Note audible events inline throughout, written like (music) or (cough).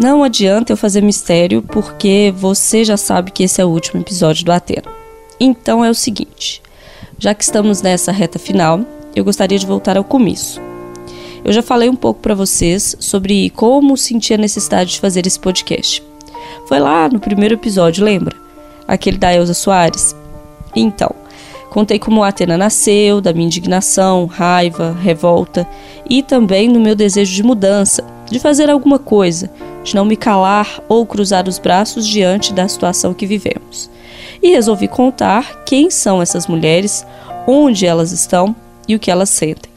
Não adianta eu fazer mistério porque você já sabe que esse é o último episódio do Atena. Então é o seguinte: já que estamos nessa reta final, eu gostaria de voltar ao começo. Eu já falei um pouco para vocês sobre como senti a necessidade de fazer esse podcast. Foi lá no primeiro episódio, lembra? Aquele da Elza Soares. Então, contei como Atena nasceu, da minha indignação, raiva, revolta e também no meu desejo de mudança, de fazer alguma coisa, de não me calar ou cruzar os braços diante da situação que vivemos. E resolvi contar quem são essas mulheres, onde elas estão e o que elas sentem.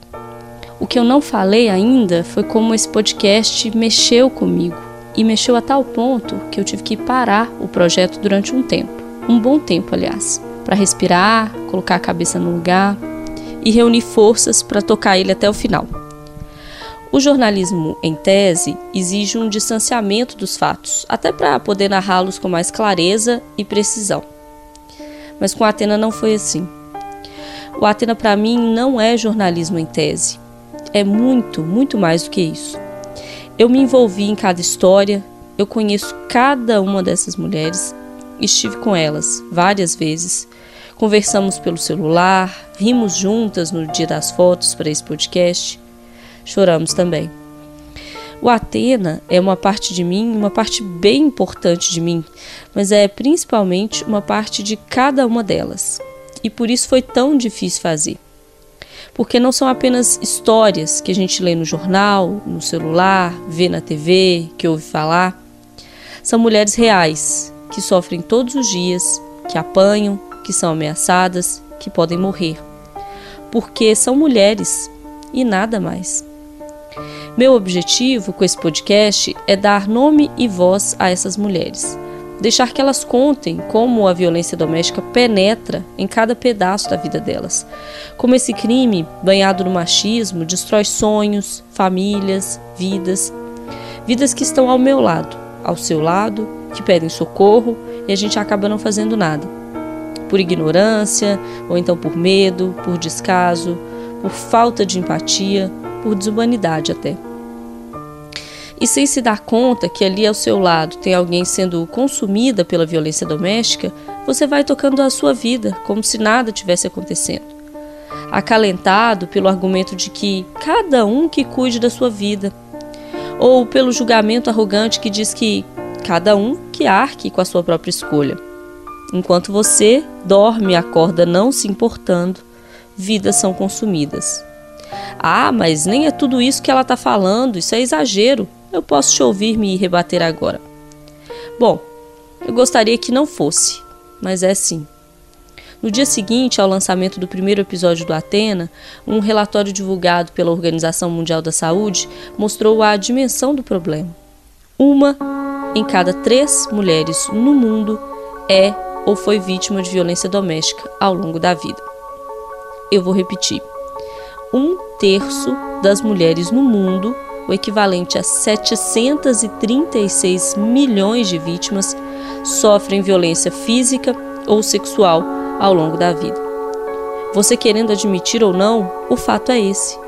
O que eu não falei ainda foi como esse podcast mexeu comigo e mexeu a tal ponto que eu tive que parar o projeto durante um tempo, um bom tempo, aliás, para respirar, colocar a cabeça no lugar e reunir forças para tocar ele até o final. O jornalismo em tese exige um distanciamento dos fatos, até para poder narrá-los com mais clareza e precisão. Mas com Atena não foi assim. O Atena para mim não é jornalismo em tese. É muito, muito mais do que isso. Eu me envolvi em cada história, eu conheço cada uma dessas mulheres, estive com elas várias vezes, conversamos pelo celular, rimos juntas no dia das fotos para esse podcast, choramos também. O Atena é uma parte de mim, uma parte bem importante de mim, mas é principalmente uma parte de cada uma delas. E por isso foi tão difícil fazer porque não são apenas histórias que a gente lê no jornal, no celular, vê na TV, que ouve falar. São mulheres reais que sofrem todos os dias, que apanham, que são ameaçadas, que podem morrer. Porque são mulheres e nada mais. Meu objetivo com esse podcast é dar nome e voz a essas mulheres deixar que elas contem como a violência doméstica penetra em cada pedaço da vida delas. Como esse crime, banhado no machismo, destrói sonhos, famílias, vidas. Vidas que estão ao meu lado, ao seu lado, que pedem socorro e a gente acaba não fazendo nada. Por ignorância, ou então por medo, por descaso, por falta de empatia, por desumanidade até. E sem se dar conta que ali ao seu lado tem alguém sendo consumida pela violência doméstica, você vai tocando a sua vida como se nada tivesse acontecendo. Acalentado pelo argumento de que cada um que cuide da sua vida, ou pelo julgamento arrogante que diz que cada um que arque com a sua própria escolha. Enquanto você dorme e acorda não se importando, vidas são consumidas. Ah, mas nem é tudo isso que ela está falando, isso é exagero eu posso te ouvir me rebater agora. Bom, eu gostaria que não fosse, mas é sim. No dia seguinte ao lançamento do primeiro episódio do Atena, um relatório divulgado pela Organização Mundial da Saúde mostrou a dimensão do problema. Uma em cada três mulheres no mundo é ou foi vítima de violência doméstica ao longo da vida. Eu vou repetir: um terço das mulheres no mundo o equivalente a 736 milhões de vítimas, sofrem violência física ou sexual ao longo da vida. Você querendo admitir ou não, o fato é esse.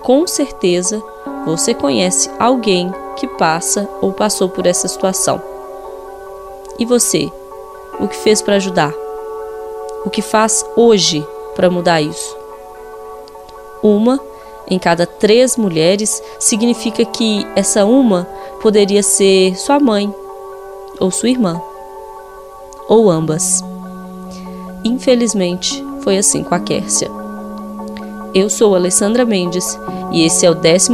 Com certeza, você conhece alguém que passa ou passou por essa situação. E você? O que fez para ajudar? O que faz hoje para mudar isso? Uma em cada três mulheres significa que essa uma poderia ser sua mãe, ou sua irmã, ou ambas. Infelizmente, foi assim com a Kércia. Eu sou Alessandra Mendes e esse é o 12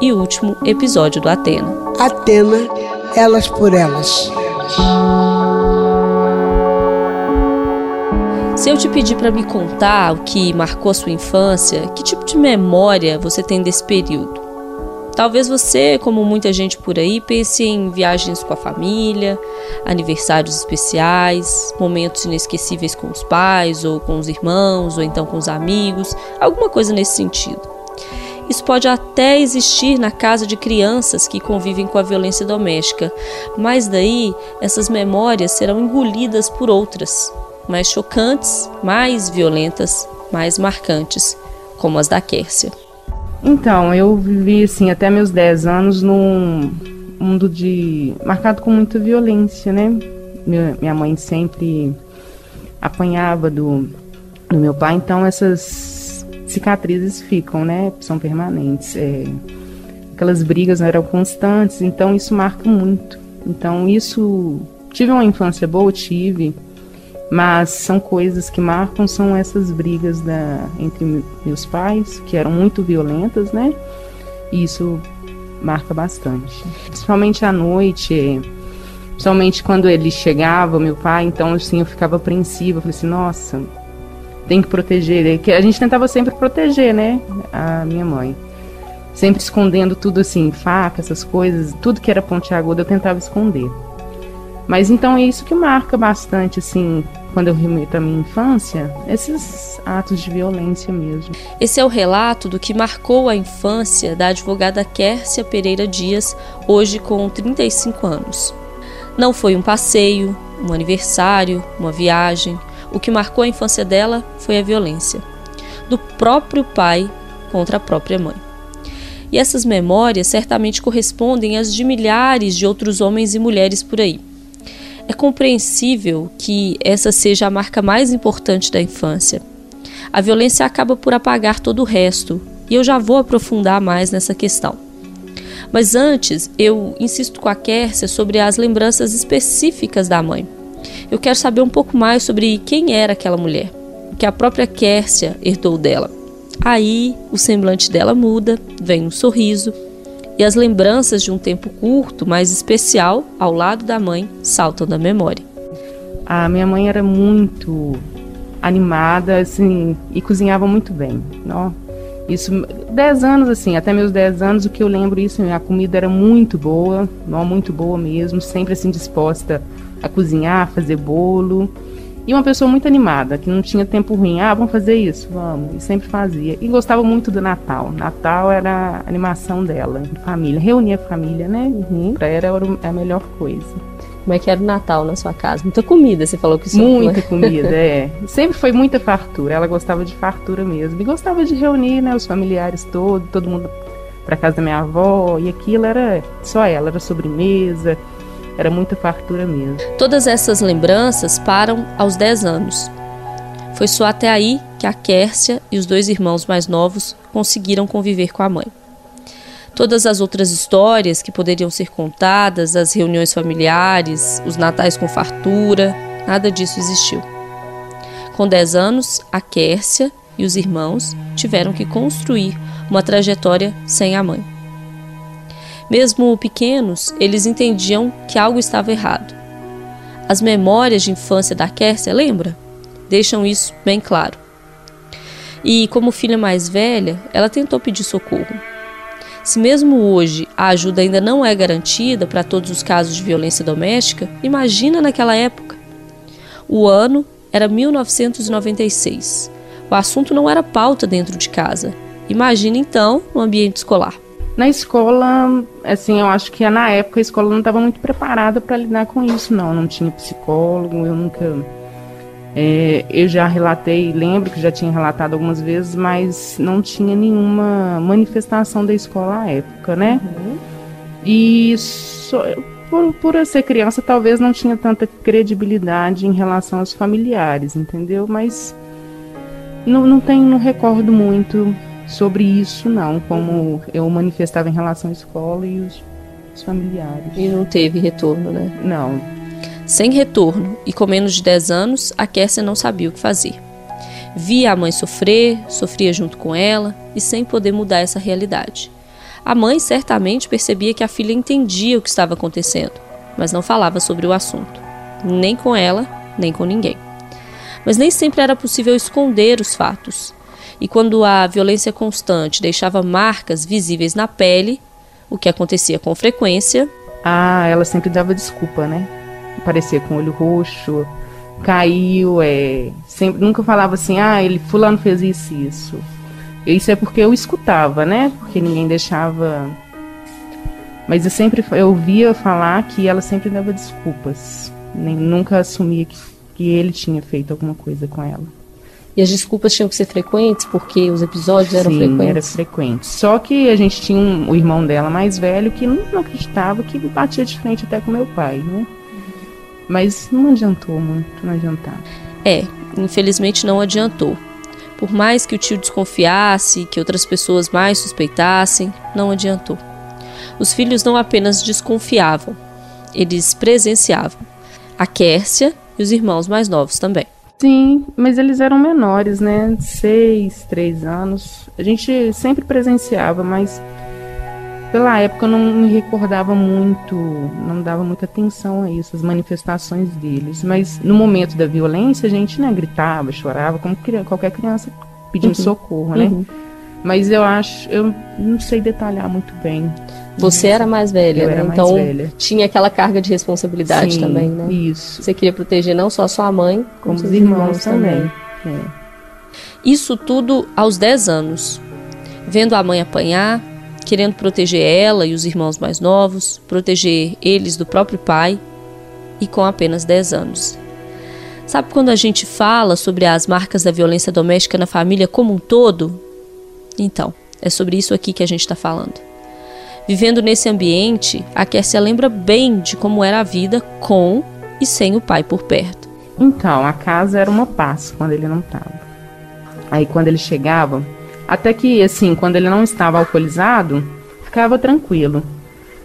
e último episódio do Atena. Atena, elas por elas. Se eu te pedir para me contar o que marcou a sua infância, que tipo de memória você tem desse período? Talvez você, como muita gente por aí, pense em viagens com a família, aniversários especiais, momentos inesquecíveis com os pais, ou com os irmãos, ou então com os amigos, alguma coisa nesse sentido. Isso pode até existir na casa de crianças que convivem com a violência doméstica, mas daí essas memórias serão engolidas por outras, mais chocantes, mais violentas, mais marcantes, como as da Kércia. Então, eu vivi assim até meus 10 anos num, mundo de marcado com muita violência, né? Minha, mãe sempre apanhava do, do meu pai, então essas cicatrizes ficam, né? São permanentes. É, aquelas brigas eram constantes, então isso marca muito. Então isso tive uma infância boa, tive, mas são coisas que marcam são essas brigas da entre meus pais que eram muito violentas, né? E isso marca bastante. Principalmente à noite, principalmente quando ele chegava, meu pai, então assim eu ficava apreensiva, eu falei assim, nossa, tem que proteger, que a gente tentava sempre proteger, né, a minha mãe. Sempre escondendo tudo assim, faca, essas coisas, tudo que era pontiaguda eu tentava esconder. Mas então é isso que marca bastante, assim, quando eu remeto à minha infância, esses atos de violência mesmo. Esse é o relato do que marcou a infância da advogada Kércia Pereira Dias, hoje com 35 anos. Não foi um passeio, um aniversário, uma viagem. O que marcou a infância dela foi a violência do próprio pai contra a própria mãe. E essas memórias certamente correspondem às de milhares de outros homens e mulheres por aí. É compreensível que essa seja a marca mais importante da infância. A violência acaba por apagar todo o resto, e eu já vou aprofundar mais nessa questão. Mas antes, eu insisto com a Kércia sobre as lembranças específicas da mãe. Eu quero saber um pouco mais sobre quem era aquela mulher, que a própria Kércia herdou dela. Aí o semblante dela muda, vem um sorriso, e as lembranças de um tempo curto, mas especial, ao lado da mãe, saltam da memória. A minha mãe era muito animada, assim, e cozinhava muito bem. Não? Isso, 10 anos, assim, até meus 10 anos, o que eu lembro isso, a comida era muito boa, não muito boa mesmo, sempre assim disposta a cozinhar, fazer bolo. E uma pessoa muito animada, que não tinha tempo ruim. Ah, vamos fazer isso? Vamos. E sempre fazia. E gostava muito do Natal. Natal era a animação dela, de família. Reunia a família, né? Uhum. Pra ela era a melhor coisa. Como é que era o Natal na sua casa? Muita comida, você falou que isso Muita comida, é. Sempre foi muita fartura. Ela gostava de fartura mesmo. E gostava de reunir, né, os familiares todos, todo mundo para casa da minha avó. E aquilo era só ela, era sobremesa era muita fartura mesmo. Todas essas lembranças param aos 10 anos. Foi só até aí que a Kércia e os dois irmãos mais novos conseguiram conviver com a mãe. Todas as outras histórias que poderiam ser contadas, as reuniões familiares, os natais com fartura, nada disso existiu. Com 10 anos, a Kércia e os irmãos tiveram que construir uma trajetória sem a mãe. Mesmo pequenos, eles entendiam que algo estava errado. As memórias de infância da Kércia, lembra? Deixam isso bem claro. E como filha mais velha, ela tentou pedir socorro. Se mesmo hoje a ajuda ainda não é garantida para todos os casos de violência doméstica, imagina naquela época. O ano era 1996. O assunto não era pauta dentro de casa. Imagina então no ambiente escolar. Na escola, assim, eu acho que na época a escola não estava muito preparada para lidar com isso, não. Não tinha psicólogo, eu nunca. É, eu já relatei, lembro que já tinha relatado algumas vezes, mas não tinha nenhuma manifestação da escola à época, né? Uhum. E só, por, por ser criança, talvez não tinha tanta credibilidade em relação aos familiares, entendeu? Mas não, não tenho, não recordo muito sobre isso, não, como eu manifestava em relação à escola e os, os familiares. E não teve retorno, né? Não. Sem retorno e com menos de 10 anos, a Kércia não sabia o que fazer. Via a mãe sofrer, sofria junto com ela e sem poder mudar essa realidade. A mãe certamente percebia que a filha entendia o que estava acontecendo, mas não falava sobre o assunto, nem com ela, nem com ninguém. Mas nem sempre era possível esconder os fatos. E quando a violência constante deixava marcas visíveis na pele, o que acontecia com frequência. Ah, ela sempre dava desculpa, né? Aparecia com olho roxo, caiu, é, sempre, nunca falava assim, ah, ele fulano fez isso isso. Isso é porque eu escutava, né? Porque ninguém deixava. Mas eu sempre eu ouvia falar que ela sempre dava desculpas. Nem, nunca assumia que, que ele tinha feito alguma coisa com ela. E as desculpas tinham que ser frequentes porque os episódios eram Sim, frequentes? era frequente. Só que a gente tinha um, o irmão dela mais velho que não, não acreditava que batia de frente até com meu pai, né? Mas não adiantou muito, não adiantava. É, infelizmente não adiantou. Por mais que o tio desconfiasse, que outras pessoas mais suspeitassem, não adiantou. Os filhos não apenas desconfiavam, eles presenciavam. A Kércia e os irmãos mais novos também. Sim, mas eles eram menores, né? Seis, três anos. A gente sempre presenciava, mas pela época eu não me recordava muito, não dava muita atenção a isso, as manifestações deles. Mas no momento da violência a gente né, gritava, chorava, como qualquer criança pedindo uhum. socorro, né? Uhum. Mas eu acho, eu não sei detalhar muito bem. Você era mais velha, eu né? Mais então velha. tinha aquela carga de responsabilidade Sim, também, né? Isso. Você queria proteger não só a sua mãe, como, como os irmãos, irmãos também. também. É. Isso tudo aos 10 anos. Vendo a mãe apanhar, querendo proteger ela e os irmãos mais novos, proteger eles do próprio pai, e com apenas 10 anos. Sabe quando a gente fala sobre as marcas da violência doméstica na família como um todo? Então, é sobre isso aqui que a gente está falando. Vivendo nesse ambiente, a Kessia lembra bem de como era a vida com e sem o pai por perto. Então, a casa era uma paz quando ele não estava. Aí, quando ele chegava, até que, assim, quando ele não estava alcoolizado, ficava tranquilo.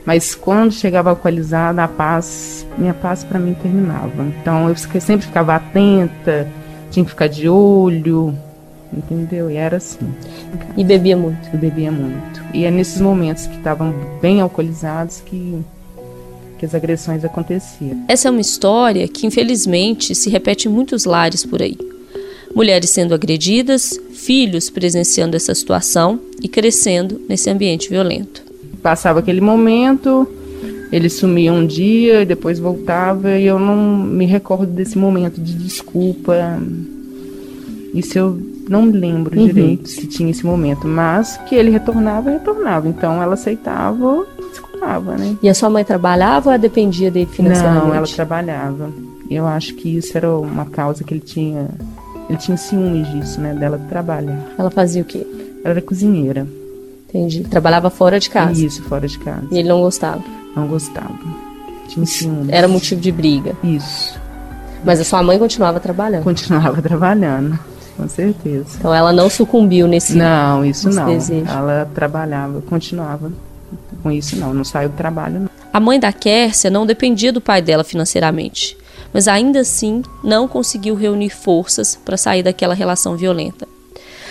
Mas quando chegava alcoolizado, a paz, minha paz para mim terminava. Então, eu sempre ficava atenta, tinha que ficar de olho, entendeu? E era assim. E bebia muito? Bebia muito. E é nesses momentos que estavam bem alcoolizados que, que as agressões aconteciam. Essa é uma história que, infelizmente, se repete em muitos lares por aí. Mulheres sendo agredidas, filhos presenciando essa situação e crescendo nesse ambiente violento. Passava aquele momento, ele sumia um dia e depois voltava, e eu não me recordo desse momento de desculpa. Isso eu não me lembro uhum. direito se tinha esse momento, mas que ele retornava, retornava. Então ela aceitava, desculpava, né? E a sua mãe trabalhava ou dependia dele financeiramente? Não, ela trabalhava. Eu acho que isso era uma causa que ele tinha. Ele tinha ciúmes disso, né? Dela trabalhar. Ela fazia o quê? Ela era cozinheira. Entendi. Trabalhava fora de casa. Isso, fora de casa. E ele não gostava? Não gostava. Tinha ciúmes. Era motivo de briga. Isso. Mas a sua mãe continuava trabalhando? Continuava (laughs) trabalhando com certeza. Então ela não sucumbiu nesse Não, isso nesse não. Desejo. Ela trabalhava, continuava com isso não, não saiu do trabalho não. A mãe da Kércia não dependia do pai dela financeiramente, mas ainda assim não conseguiu reunir forças para sair daquela relação violenta.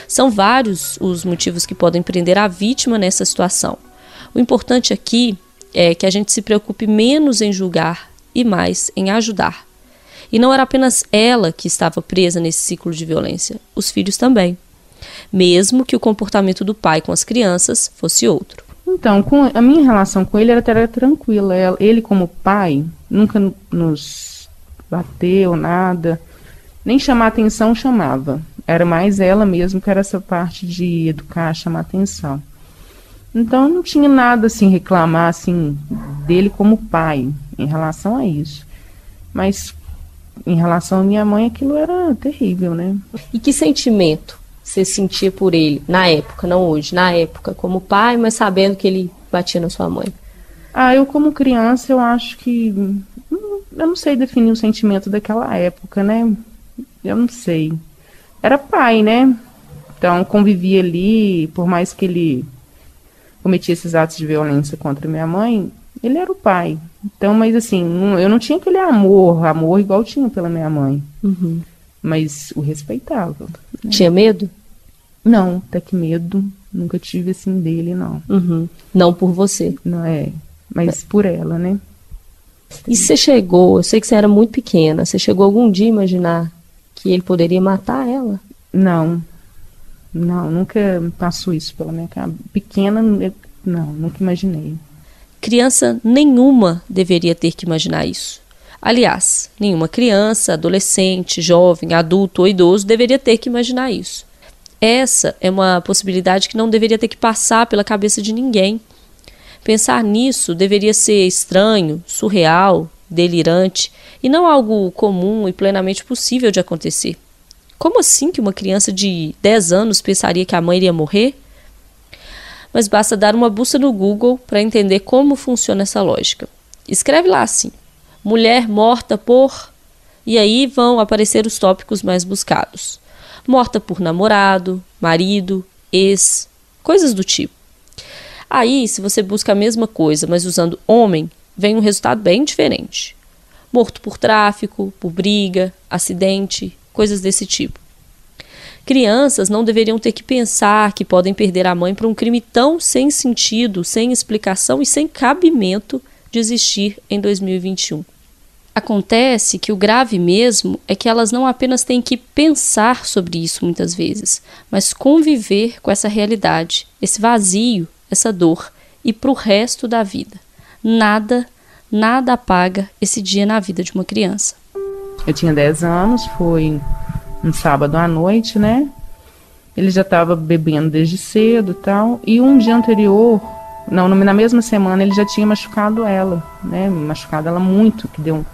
São vários os motivos que podem prender a vítima nessa situação. O importante aqui é que a gente se preocupe menos em julgar e mais em ajudar. E não era apenas ela que estava presa nesse ciclo de violência, os filhos também. Mesmo que o comportamento do pai com as crianças fosse outro. Então, a minha relação com ele era até tranquila. Ele, como pai, nunca nos bateu, nada. Nem chamar atenção chamava. Era mais ela mesmo que era essa parte de educar, chamar atenção. Então, não tinha nada assim reclamar assim dele como pai em relação a isso. Mas em relação à minha mãe, aquilo era terrível, né? E que sentimento você sentia por ele na época, não hoje, na época, como pai, mas sabendo que ele batia na sua mãe? Ah, eu como criança, eu acho que eu não sei definir o sentimento daquela época, né? Eu não sei. Era pai, né? Então convivia ali, por mais que ele cometia esses atos de violência contra minha mãe, ele era o pai. Então, mas assim, eu não tinha aquele amor, amor igual tinha pela minha mãe. Uhum. Mas o respeitava. Né? Tinha medo? Não, até que medo nunca tive assim dele, não. Uhum. Não por você. Não é, mas é. por ela, né? E você chegou, eu sei que você era muito pequena, você chegou algum dia a imaginar que ele poderia matar ela? Não. Não, nunca passou isso pela minha cabeça. Pequena, não, nunca imaginei. Criança nenhuma deveria ter que imaginar isso. Aliás, nenhuma criança, adolescente, jovem, adulto ou idoso deveria ter que imaginar isso. Essa é uma possibilidade que não deveria ter que passar pela cabeça de ninguém. Pensar nisso deveria ser estranho, surreal, delirante e não algo comum e plenamente possível de acontecer. Como assim que uma criança de 10 anos pensaria que a mãe iria morrer? Mas basta dar uma busca no Google para entender como funciona essa lógica. Escreve lá assim: mulher morta por. E aí vão aparecer os tópicos mais buscados: morta por namorado, marido, ex, coisas do tipo. Aí, se você busca a mesma coisa, mas usando homem, vem um resultado bem diferente. Morto por tráfico, por briga, acidente, coisas desse tipo. Crianças não deveriam ter que pensar que podem perder a mãe por um crime tão sem sentido, sem explicação e sem cabimento de existir em 2021. Acontece que o grave mesmo é que elas não apenas têm que pensar sobre isso muitas vezes, mas conviver com essa realidade, esse vazio, essa dor, e para o resto da vida. Nada, nada apaga esse dia na vida de uma criança. Eu tinha 10 anos, foi um sábado à noite, né? Ele já estava bebendo desde cedo tal. E um dia anterior, não, na mesma semana, ele já tinha machucado ela, né? Machucado ela muito, que deu um,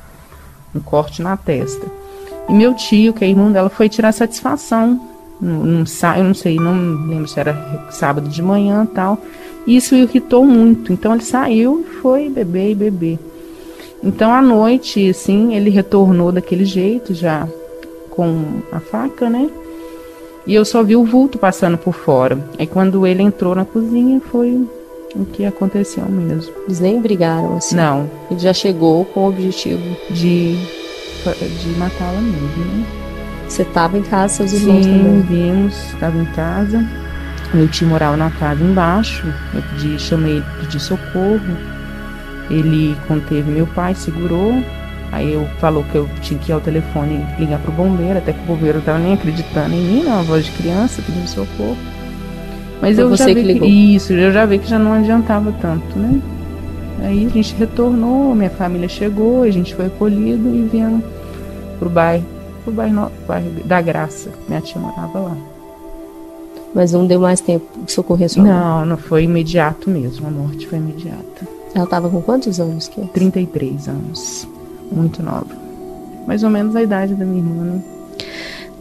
um corte na testa. E meu tio, que é irmão dela, foi tirar satisfação. Num, eu não sei, não lembro se era sábado de manhã tal. E isso irritou muito. Então ele saiu e foi beber e beber. Então à noite, assim, ele retornou daquele jeito já com a faca, né? E eu só vi o vulto passando por fora. Aí quando ele entrou na cozinha foi o que aconteceu mesmo. Eles nem brigaram assim? Não. Ele já chegou com o objetivo de, de matá-la mesmo, né? Você estava em casa, seus irmãos Sim, também? vimos, estava em casa. Meu tio morava na casa embaixo. Eu pedi, chamei ele, pedi socorro. Ele conteve meu pai, segurou. Aí eu falou que eu tinha que ir ao telefone ligar pro bombeiro, até que o bombeiro não tava nem acreditando em mim, não, a voz de criança pedindo socorro. Mas Foi eu já que vi ligou. isso, eu já vi que já não adiantava tanto, né? Aí a gente retornou, minha família chegou, a gente foi acolhido e viemos pro bairro, pro bairro, bairro da Graça. Minha tia morava lá. Mas não deu mais tempo de socorrer sua mãe? Não, não foi imediato mesmo, a morte foi imediata. Ela estava com quantos anos? Que? 33 anos, muito nova. Mais ou menos a idade da minha irmã, né?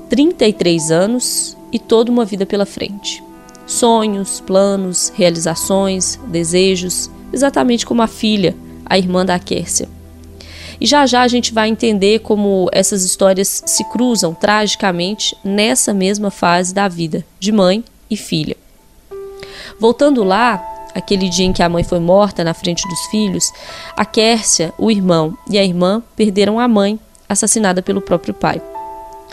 33 anos e toda uma vida pela frente. Sonhos, planos, realizações, desejos, exatamente como a filha, a irmã da Kércia. E já já a gente vai entender como essas histórias se cruzam tragicamente nessa mesma fase da vida de mãe e filha. Voltando lá, aquele dia em que a mãe foi morta na frente dos filhos, a Kércia, o irmão e a irmã perderam a mãe, assassinada pelo próprio pai.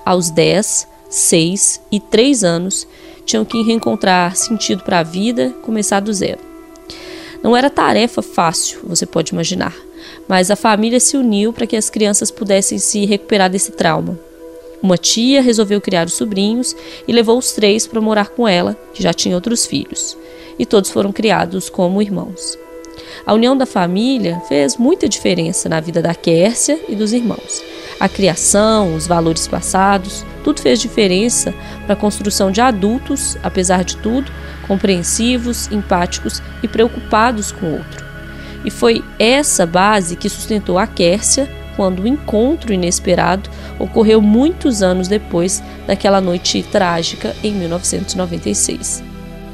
Aos 10, 6 e 3 anos, tinham que reencontrar sentido para a vida, começar do zero. Não era tarefa fácil, você pode imaginar, mas a família se uniu para que as crianças pudessem se recuperar desse trauma. Uma tia resolveu criar os sobrinhos e levou os três para morar com ela, que já tinha outros filhos, e todos foram criados como irmãos. A união da família fez muita diferença na vida da Quércia e dos irmãos. A criação, os valores passados, tudo fez diferença para a construção de adultos, apesar de tudo, compreensivos, empáticos e preocupados com o outro. E foi essa base que sustentou a Quércia quando o encontro inesperado ocorreu muitos anos depois daquela noite trágica em 1996.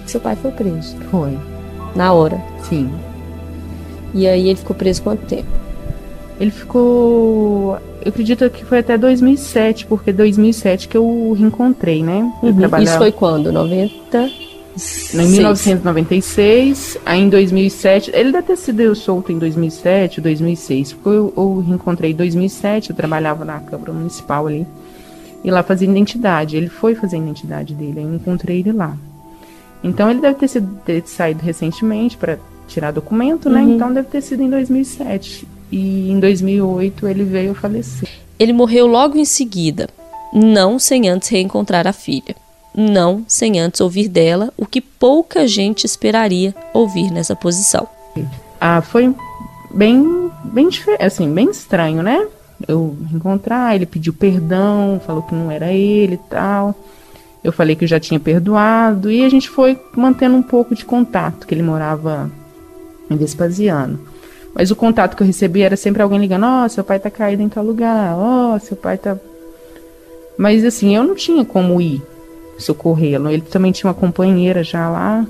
Seu pai foi preso Foi, na hora. sim. E aí ele ficou preso quanto tempo? Ele ficou. Eu acredito que foi até 2007, porque 2007 que eu o reencontrei, né? Uhum. Isso trabalhava foi quando? 90? Em 1996, aí em 2007. Ele deve ter sido solto em 2007, 2006, porque eu, eu reencontrei em 2007. Eu trabalhava na Câmara Municipal ali. E lá fazia identidade. Ele foi fazer a identidade dele, aí eu encontrei ele lá. Então ele deve ter, sido, ter saído recentemente para tirar documento, né? Uhum. Então deve ter sido em 2007. E em 2008 ele veio falecer. Ele morreu logo em seguida, não sem antes reencontrar a filha. Não sem antes ouvir dela o que pouca gente esperaria ouvir nessa posição. Ah, foi bem, bem assim, bem estranho, né? Eu encontrar, ele pediu perdão, falou que não era ele e tal. Eu falei que eu já tinha perdoado e a gente foi mantendo um pouco de contato, que ele morava em Vespasiano. Mas o contato que eu recebi era sempre alguém ligando, ó, seu pai tá caído em tal lugar, ó, seu pai tá Mas assim, eu não tinha como ir socorrê-lo. Ele também tinha uma companheira já lá.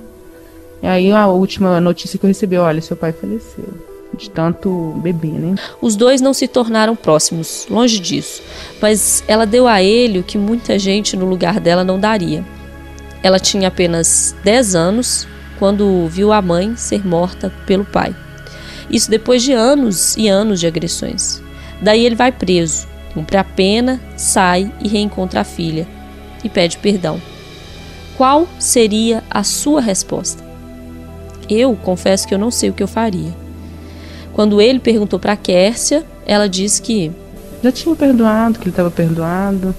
E aí a última notícia que eu recebi, olha, seu pai faleceu. De tanto beber, né? Os dois não se tornaram próximos, longe disso. Mas ela deu a ele o que muita gente no lugar dela não daria. Ela tinha apenas 10 anos quando viu a mãe ser morta pelo pai. Isso depois de anos e anos de agressões. Daí ele vai preso, cumpre a pena, sai e reencontra a filha e pede perdão. Qual seria a sua resposta? Eu confesso que eu não sei o que eu faria. Quando ele perguntou para Kércia, ela disse que já tinha perdoado, que ele estava perdoado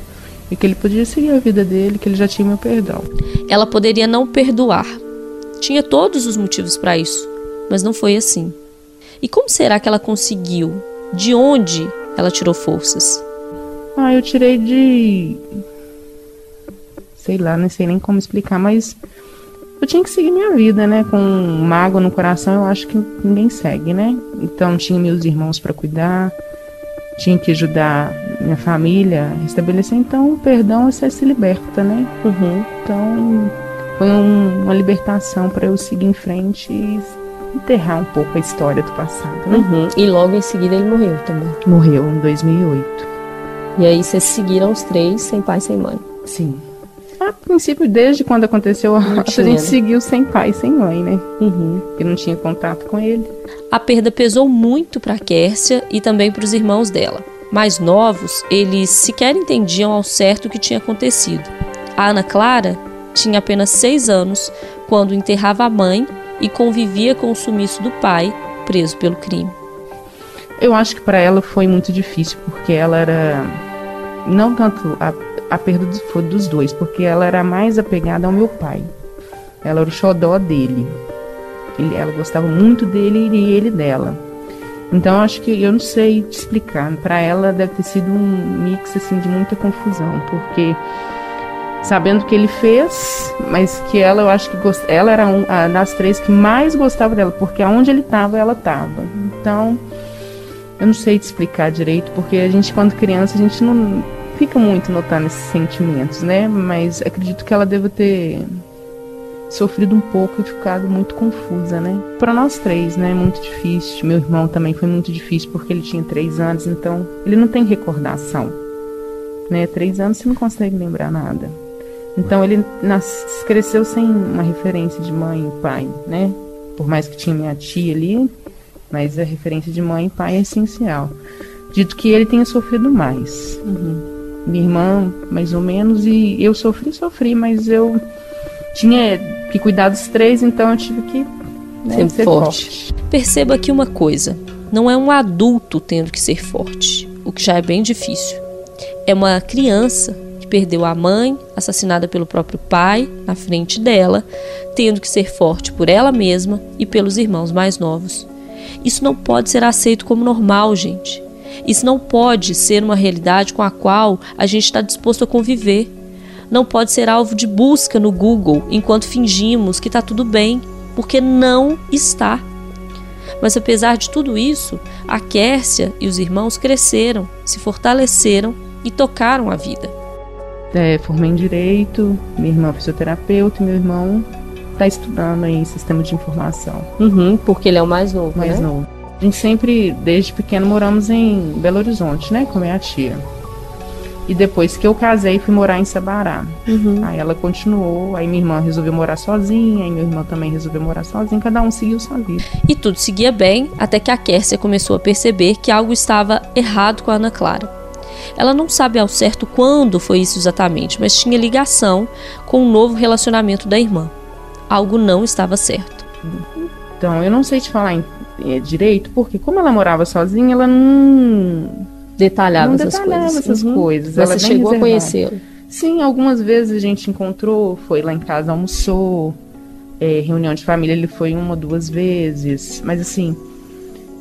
e que ele podia seguir a vida dele, que ele já tinha meu perdão. Ela poderia não perdoar. Tinha todos os motivos para isso, mas não foi assim. E como será que ela conseguiu? De onde ela tirou forças? Ah, eu tirei de. Sei lá, não sei nem como explicar, mas eu tinha que seguir minha vida, né? Com mágoa no coração, eu acho que ninguém segue, né? Então tinha meus irmãos para cuidar, tinha que ajudar minha família a restabelecer. Então, o perdão você se liberta, né? Uhum. Então, foi um, uma libertação para eu seguir em frente e enterrar um pouco a história do passado, né? Uhum. E logo em seguida ele morreu também. Morreu em 2008. E aí vocês seguiram os três sem pai e sem mãe? Sim. A princípio, desde quando aconteceu a a gente né? seguiu sem pai sem mãe, né? Uhum. Porque não tinha contato com ele. A perda pesou muito para Kércia e também para os irmãos dela. Mais novos, eles sequer entendiam ao certo o que tinha acontecido. A Ana Clara tinha apenas seis anos quando enterrava a mãe e convivia com o sumiço do pai, preso pelo crime. Eu acho que para ela foi muito difícil, porque ela era. Não tanto a, a perda foi dos dois, porque ela era mais apegada ao meu pai. Ela era o xodó dele. Ele, ela gostava muito dele e ele dela. Então acho que eu não sei te explicar. Para ela deve ter sido um mix assim de muita confusão, porque sabendo que ele fez, mas que ela eu acho que gost... ela era um, a das três que mais gostava dela, porque aonde ele estava ela estava. Então eu não sei te explicar direito, porque a gente quando criança a gente não fica muito notando esses sentimentos, né? Mas acredito que ela deva ter sofrido um pouco e ficado muito confusa, né? Para nós três, né? Muito difícil. Meu irmão também foi muito difícil porque ele tinha três anos, então ele não tem recordação, né? Três anos você não consegue lembrar nada. Então ele nas... cresceu sem uma referência de mãe e pai, né? Por mais que tinha minha tia ali, mas a referência de mãe e pai é essencial. Dito que ele tenha sofrido mais. Uhum. Minha irmã, mais ou menos, e eu sofri, sofri, mas eu tinha que cuidar dos três, então eu tive que né, Sempre ser forte. forte. Perceba aqui uma coisa: não é um adulto tendo que ser forte, o que já é bem difícil. É uma criança que perdeu a mãe, assassinada pelo próprio pai, na frente dela, tendo que ser forte por ela mesma e pelos irmãos mais novos. Isso não pode ser aceito como normal, gente. Isso não pode ser uma realidade com a qual a gente está disposto a conviver. Não pode ser alvo de busca no Google enquanto fingimos que está tudo bem, porque não está. Mas apesar de tudo isso, a Kércia e os irmãos cresceram, se fortaleceram e tocaram a vida. É, formei em direito, minha irmã é fisioterapeuta e meu irmão está estudando aí sistema de informação. Uhum, porque ele é o mais novo, mais né? novo. A gente sempre, desde pequeno, moramos em Belo Horizonte, né? Com minha tia. E depois que eu casei, fui morar em Sabará. Uhum. Aí ela continuou, aí minha irmã resolveu morar sozinha, aí meu irmão também resolveu morar sozinho, cada um seguiu sua vida. E tudo seguia bem até que a Kércia começou a perceber que algo estava errado com a Ana Clara. Ela não sabe ao certo quando foi isso exatamente, mas tinha ligação com o novo relacionamento da irmã. Algo não estava certo. Então, eu não sei te falar eh, direito, porque como ela morava sozinha, ela não Detalhava não essas detalhava coisas. essas Uhum. coisas. Mas Ela é chegou a conhecê-lo. Sim, algumas vezes a gente encontrou, foi lá em casa, almoçou, é, reunião de família ele foi uma ou duas vezes, mas assim,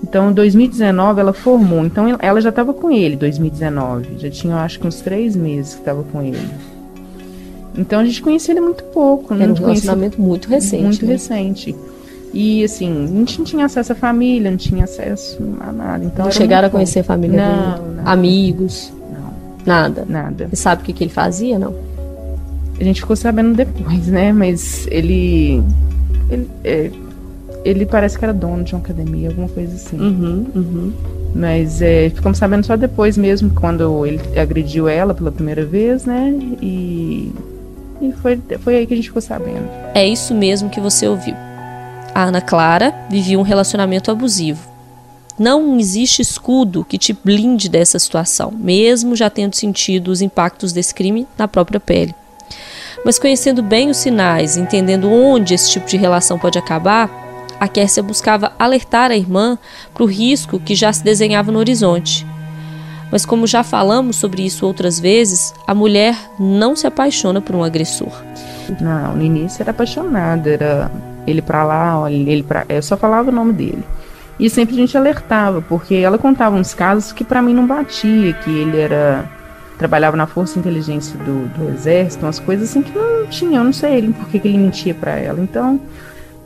então em 2019 ela formou, então ela já estava com ele, 2019, já tinha acho que uns três meses que estava com ele. Então a gente conhecia ele muito pouco, Era um relacionamento muito recente. muito né? recente. E assim, a gente não tinha acesso à família, não tinha acesso a nada. Então Não chegaram a conhecer a família Não, dele? não. Amigos? Não. Nada. Nada. Você sabe o que, que ele fazia, não? A gente ficou sabendo depois, né? Mas ele. Ele, é, ele parece que era dono de uma academia, alguma coisa assim. Uhum, uhum. Mas é, ficamos sabendo só depois mesmo, quando ele agrediu ela pela primeira vez, né? E, e foi, foi aí que a gente ficou sabendo. É isso mesmo que você ouviu. A Ana Clara vivia um relacionamento abusivo. Não existe escudo que te blinde dessa situação, mesmo já tendo sentido os impactos desse crime na própria pele. Mas conhecendo bem os sinais, entendendo onde esse tipo de relação pode acabar, a Kércia buscava alertar a irmã para o risco que já se desenhava no horizonte. Mas como já falamos sobre isso outras vezes, a mulher não se apaixona por um agressor. Não, no início era apaixonada, era ele para lá, ele para, eu só falava o nome dele. E sempre a gente alertava, porque ela contava uns casos que para mim não batia, que ele era trabalhava na força inteligência do, do exército, umas coisas assim que não tinha, eu não sei ele, por que, que ele mentia para ela. Então,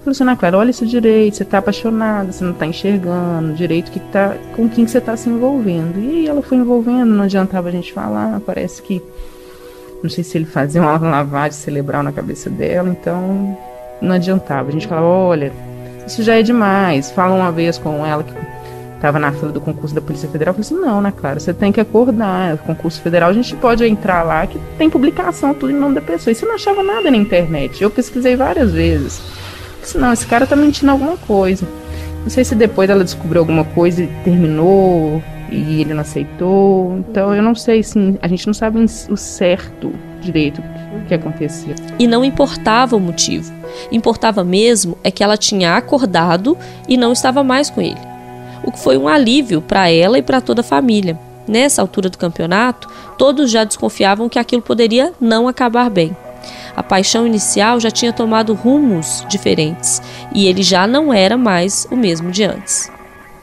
falou assim, Ana Clara, olha isso direito, você tá apaixonada, você não tá enxergando direito que tá, com quem você tá se envolvendo. E aí ela foi envolvendo, não adiantava a gente falar, parece que não sei se ele fazia uma (laughs) lavagem cerebral na cabeça dela, então não adiantava. A gente falava, olha, isso já é demais. Fala uma vez com ela que estava na fila do concurso da Polícia Federal. Eu falei assim: não, né, Clara, você tem que acordar. O concurso federal, a gente pode entrar lá que tem publicação, tudo em nome da pessoa. E você não achava nada na internet. Eu pesquisei várias vezes. Eu disse, não, esse cara tá mentindo alguma coisa. Não sei se depois ela descobriu alguma coisa e terminou e ele não aceitou. Então eu não sei se a gente não sabe o certo direito que acontecia. E não importava o motivo. Importava mesmo é que ela tinha acordado e não estava mais com ele. O que foi um alívio para ela e para toda a família. Nessa altura do campeonato, todos já desconfiavam que aquilo poderia não acabar bem. A paixão inicial já tinha tomado rumos diferentes e ele já não era mais o mesmo de antes.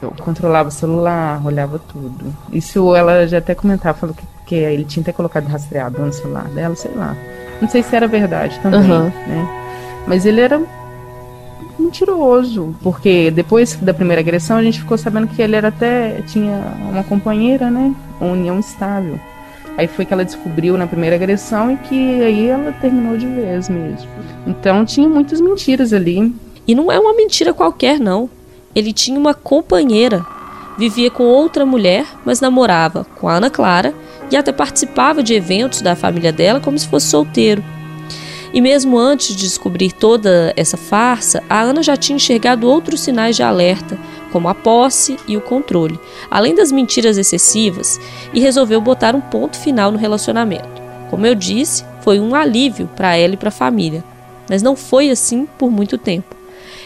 Eu controlava o celular, olhava tudo. Isso ela já até comentava, falou que, que ele tinha até colocado rastreador no celular dela, sei lá. Não sei se era verdade também, uhum. né? Mas ele era mentiroso, porque depois da primeira agressão a gente ficou sabendo que ele era até tinha uma companheira, né? Uma união estável. Aí foi que ela descobriu na primeira agressão e que aí ela terminou de vez mesmo. Então tinha muitas mentiras ali. E não é uma mentira qualquer, não. Ele tinha uma companheira. Vivia com outra mulher, mas namorava com a Ana Clara e até participava de eventos da família dela como se fosse solteiro. E mesmo antes de descobrir toda essa farsa, a Ana já tinha enxergado outros sinais de alerta, como a posse e o controle, além das mentiras excessivas, e resolveu botar um ponto final no relacionamento. Como eu disse, foi um alívio para ela e para a família, mas não foi assim por muito tempo.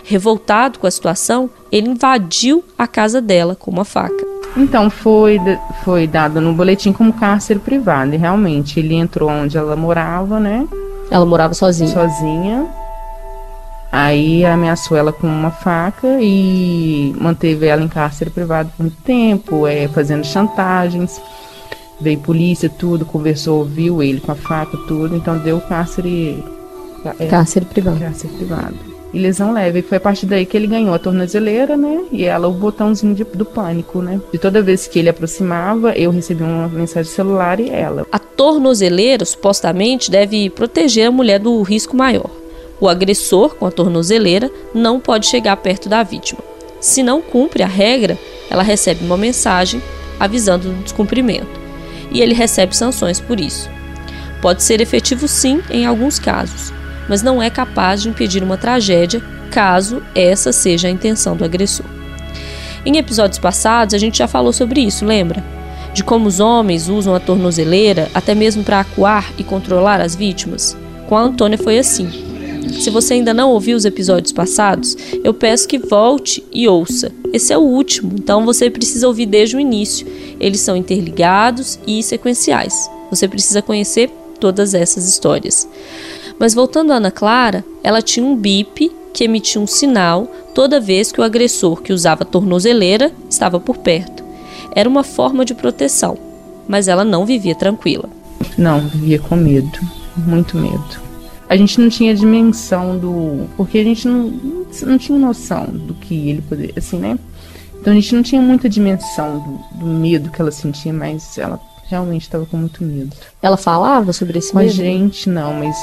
Revoltado com a situação, ele invadiu a casa dela com uma faca. Então, foi, foi dado no boletim como cárcere privado. E realmente, ele entrou onde ela morava, né? Ela morava sozinha. Sozinha. Aí ameaçou ela com uma faca e manteve ela em cárcere privado por muito tempo, é, fazendo chantagens. Veio polícia, tudo, conversou, viu ele com a faca, tudo, então deu cárcere. É, cárcere privado. Cárcere privado. E lesão leve. E foi a partir daí que ele ganhou a tornozeleira, né? E ela o botãozinho de, do pânico, né? De toda vez que ele aproximava, eu recebia uma mensagem celular e ela. A tornozeleira, supostamente, deve proteger a mulher do risco maior. O agressor, com a tornozeleira, não pode chegar perto da vítima. Se não cumpre a regra, ela recebe uma mensagem avisando do descumprimento. E ele recebe sanções por isso. Pode ser efetivo sim em alguns casos, mas não é capaz de impedir uma tragédia caso essa seja a intenção do agressor. Em episódios passados, a gente já falou sobre isso, lembra? De como os homens usam a tornozeleira até mesmo para acuar e controlar as vítimas. Com a Antônia foi assim. Se você ainda não ouviu os episódios passados, eu peço que volte e ouça. Esse é o último, então você precisa ouvir desde o início. Eles são interligados e sequenciais. Você precisa conhecer todas essas histórias. Mas voltando a Ana Clara, ela tinha um bip que emitia um sinal toda vez que o agressor que usava tornozeleira estava por perto. Era uma forma de proteção, mas ela não vivia tranquila. Não, vivia com medo, muito medo. A gente não tinha dimensão do. Porque a gente não, não tinha noção do que ele poderia. Assim, né? Então a gente não tinha muita dimensão do, do medo que ela sentia, mas ela realmente estava com muito medo. Ela falava sobre esse Com a medo? gente, não, mas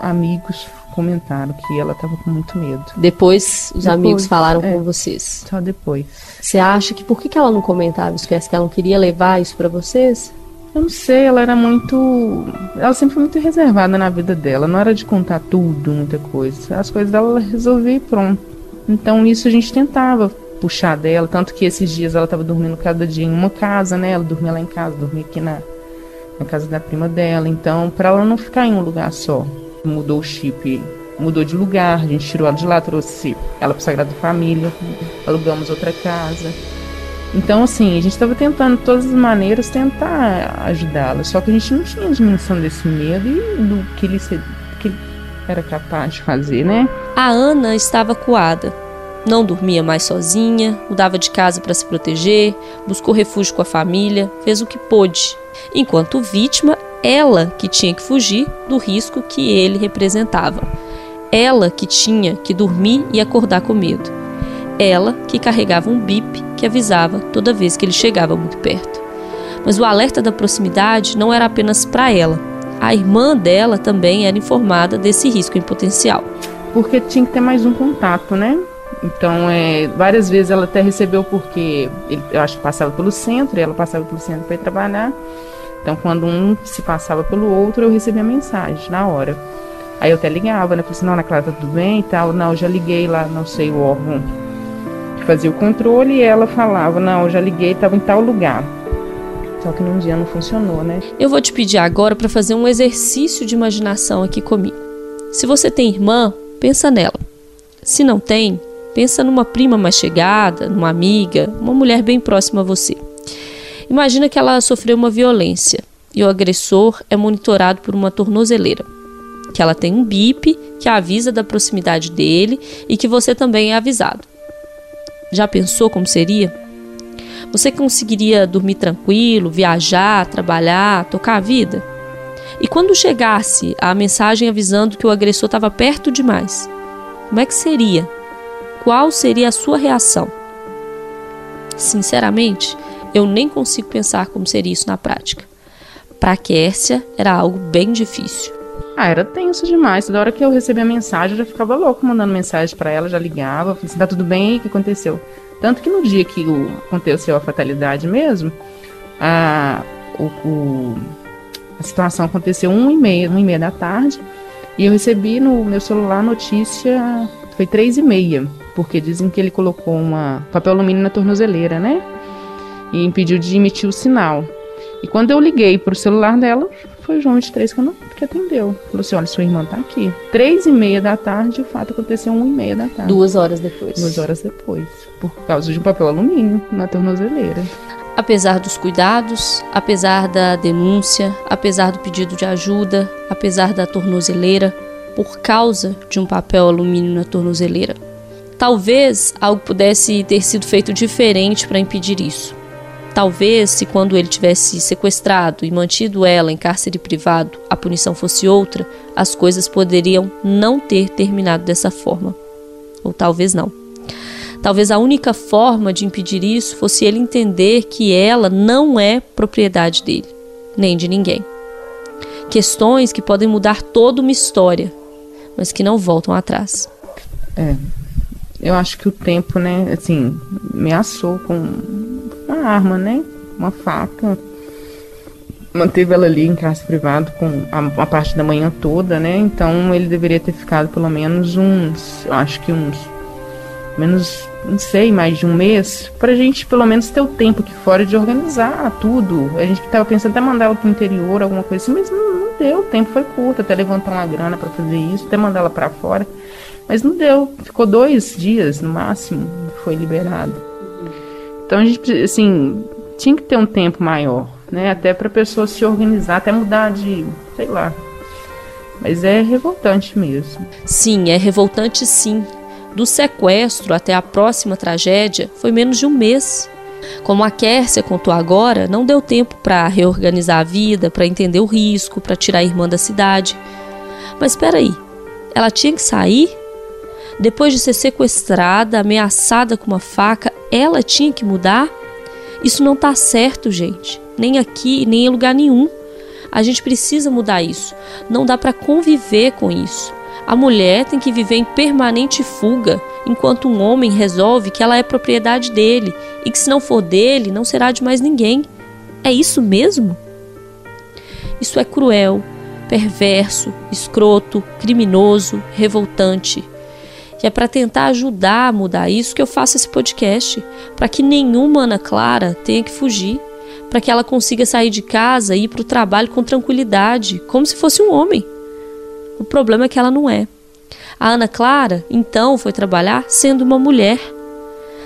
amigos comentaram que ela estava com muito medo. Depois os Depois, amigos falaram é. com vocês. Só depois. Você acha que por que, que ela não comentava isso? Parece que ela não queria levar isso pra vocês? Eu não sei, ela era muito. Ela sempre foi muito reservada na vida dela. Não era de contar tudo, muita coisa. As coisas dela ela resolvia e pronto. Então isso a gente tentava puxar dela. Tanto que esses dias ela estava dormindo cada dia em uma casa, né? Ela dormia lá em casa, dormia aqui na, na casa da prima dela. Então, para ela não ficar em um lugar só. Mudou o chip, mudou de lugar. A gente tirou ela de lá, trouxe ela para o Sagrado Família. Alugamos outra casa. Então, assim, a gente estava tentando de todas as maneiras tentar ajudá-la. Só que a gente não tinha dimensão desse medo e do que ele, que ele era capaz de fazer, né? A Ana estava coada. Não dormia mais sozinha, mudava de casa para se proteger, buscou refúgio com a família, fez o que pôde. Enquanto vítima, ela que tinha que fugir do risco que ele representava. Ela que tinha que dormir e acordar com medo. Ela que carregava um bip que avisava toda vez que ele chegava muito perto. Mas o alerta da proximidade não era apenas para ela. A irmã dela também era informada desse risco em potencial. Porque tinha que ter mais um contato, né? Então, é, várias vezes ela até recebeu porque ele, eu acho que passava pelo centro, e ela passava pelo centro para ir trabalhar. Então, quando um se passava pelo outro, eu recebia mensagem na hora. Aí eu até ligava, né? Falei assim, não, Ana Clara, tá tudo bem e tal. Não, já liguei lá, não sei, o órgão que fazia o controle e ela falava, não, já liguei, estava em tal lugar. Só que num dia não funcionou, né? Eu vou te pedir agora para fazer um exercício de imaginação aqui comigo. Se você tem irmã, pensa nela. Se não tem, pensa numa prima mais chegada, numa amiga, uma mulher bem próxima a você. Imagina que ela sofreu uma violência e o agressor é monitorado por uma tornozeleira. Que ela tem um bip que avisa da proximidade dele e que você também é avisado. Já pensou como seria? Você conseguiria dormir tranquilo, viajar, trabalhar, tocar a vida? E quando chegasse a mensagem avisando que o agressor estava perto demais, como é que seria? Qual seria a sua reação? Sinceramente, eu nem consigo pensar como seria isso na prática. Para Kércia era algo bem difícil. Ah, era tenso demais. Toda hora que eu recebia mensagem, eu já ficava louco mandando mensagem pra ela, já ligava, falei assim, tá tudo bem? O que aconteceu? Tanto que no dia que aconteceu a fatalidade mesmo, a, o, o- a situação aconteceu um e meia, uma e meia da tarde, e eu recebi no meu celular a notícia, foi três e meia, porque dizem que ele colocou uma papel alumínio na tornozeleira, né? E impediu de emitir o sinal. E quando eu liguei pro celular dela, foi o João 23 que, não, que atendeu. Falou assim: olha, sua irmã tá aqui. Três e meia da tarde, o fato aconteceu um e meia da tarde. Duas horas depois. Duas horas depois. Por causa de um papel alumínio na tornozeleira. Apesar dos cuidados, apesar da denúncia, apesar do pedido de ajuda, apesar da tornozeleira, por causa de um papel alumínio na tornozeleira. Talvez algo pudesse ter sido feito diferente para impedir isso. Talvez, se quando ele tivesse sequestrado e mantido ela em cárcere privado, a punição fosse outra, as coisas poderiam não ter terminado dessa forma. Ou talvez não. Talvez a única forma de impedir isso fosse ele entender que ela não é propriedade dele, nem de ninguém. Questões que podem mudar toda uma história, mas que não voltam atrás. É. Eu acho que o tempo, né, assim, ameaçou com uma arma, né? Uma faca. Manteve ela ali em cárcere privado com a, a parte da manhã toda, né? Então ele deveria ter ficado pelo menos uns, eu acho que uns, menos, não sei, mais de um mês, pra gente pelo menos ter o tempo aqui fora de organizar tudo. A gente tava pensando até mandar ela pro interior, alguma coisa assim, mas não, não deu, o tempo foi curto, até levantar uma grana pra fazer isso, até mandar ela pra fora. Mas não deu, ficou dois dias no máximo, foi liberado. Então a gente, assim, tinha que ter um tempo maior, né? Até pra pessoa se organizar, até mudar de, sei lá. Mas é revoltante mesmo. Sim, é revoltante sim. Do sequestro até a próxima tragédia foi menos de um mês. Como a Kércia contou agora, não deu tempo para reorganizar a vida, para entender o risco, para tirar a irmã da cidade. Mas espera aí, ela tinha que sair? Depois de ser sequestrada, ameaçada com uma faca, ela tinha que mudar? Isso não tá certo, gente. nem aqui, nem em lugar nenhum. A gente precisa mudar isso. Não dá para conviver com isso. A mulher tem que viver em permanente fuga, enquanto um homem resolve que ela é propriedade dele e que se não for dele, não será de mais ninguém. É isso mesmo? Isso é cruel, perverso, escroto, criminoso, revoltante. E é para tentar ajudar a mudar isso que eu faço esse podcast, para que nenhuma Ana Clara tenha que fugir, para que ela consiga sair de casa e ir para o trabalho com tranquilidade, como se fosse um homem. O problema é que ela não é. A Ana Clara, então, foi trabalhar sendo uma mulher.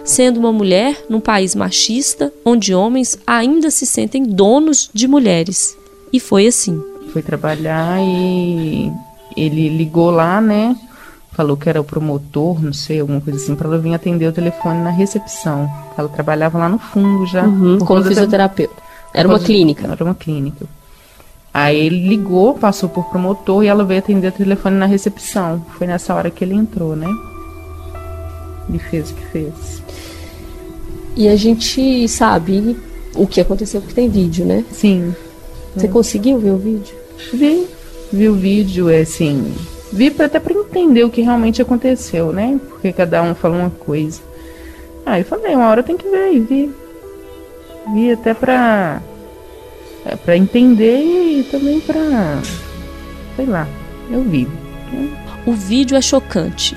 Sendo uma mulher num país machista, onde homens ainda se sentem donos de mulheres. E foi assim. Foi trabalhar e ele ligou lá, né? Falou que era o promotor, não sei, alguma coisa assim, para ela vir atender o telefone na recepção. Ela trabalhava lá no fundo já. Uhum, como fisioterapeuta. Era uma clínica. Era uma clínica. Aí ele ligou, passou por promotor e ela veio atender o telefone na recepção. Foi nessa hora que ele entrou, né? E fez o que fez. E a gente sabe o que aconteceu porque tem vídeo, né? Sim. Você é. conseguiu ver o vídeo? Vi. Vi o vídeo, é assim. Vi pra, até para entender o que realmente aconteceu, né? Porque cada um falou uma coisa. Aí eu falei, uma hora tem que ver, e vi. Vi até pra é, para entender e também para sei lá, eu vi. O vídeo é chocante.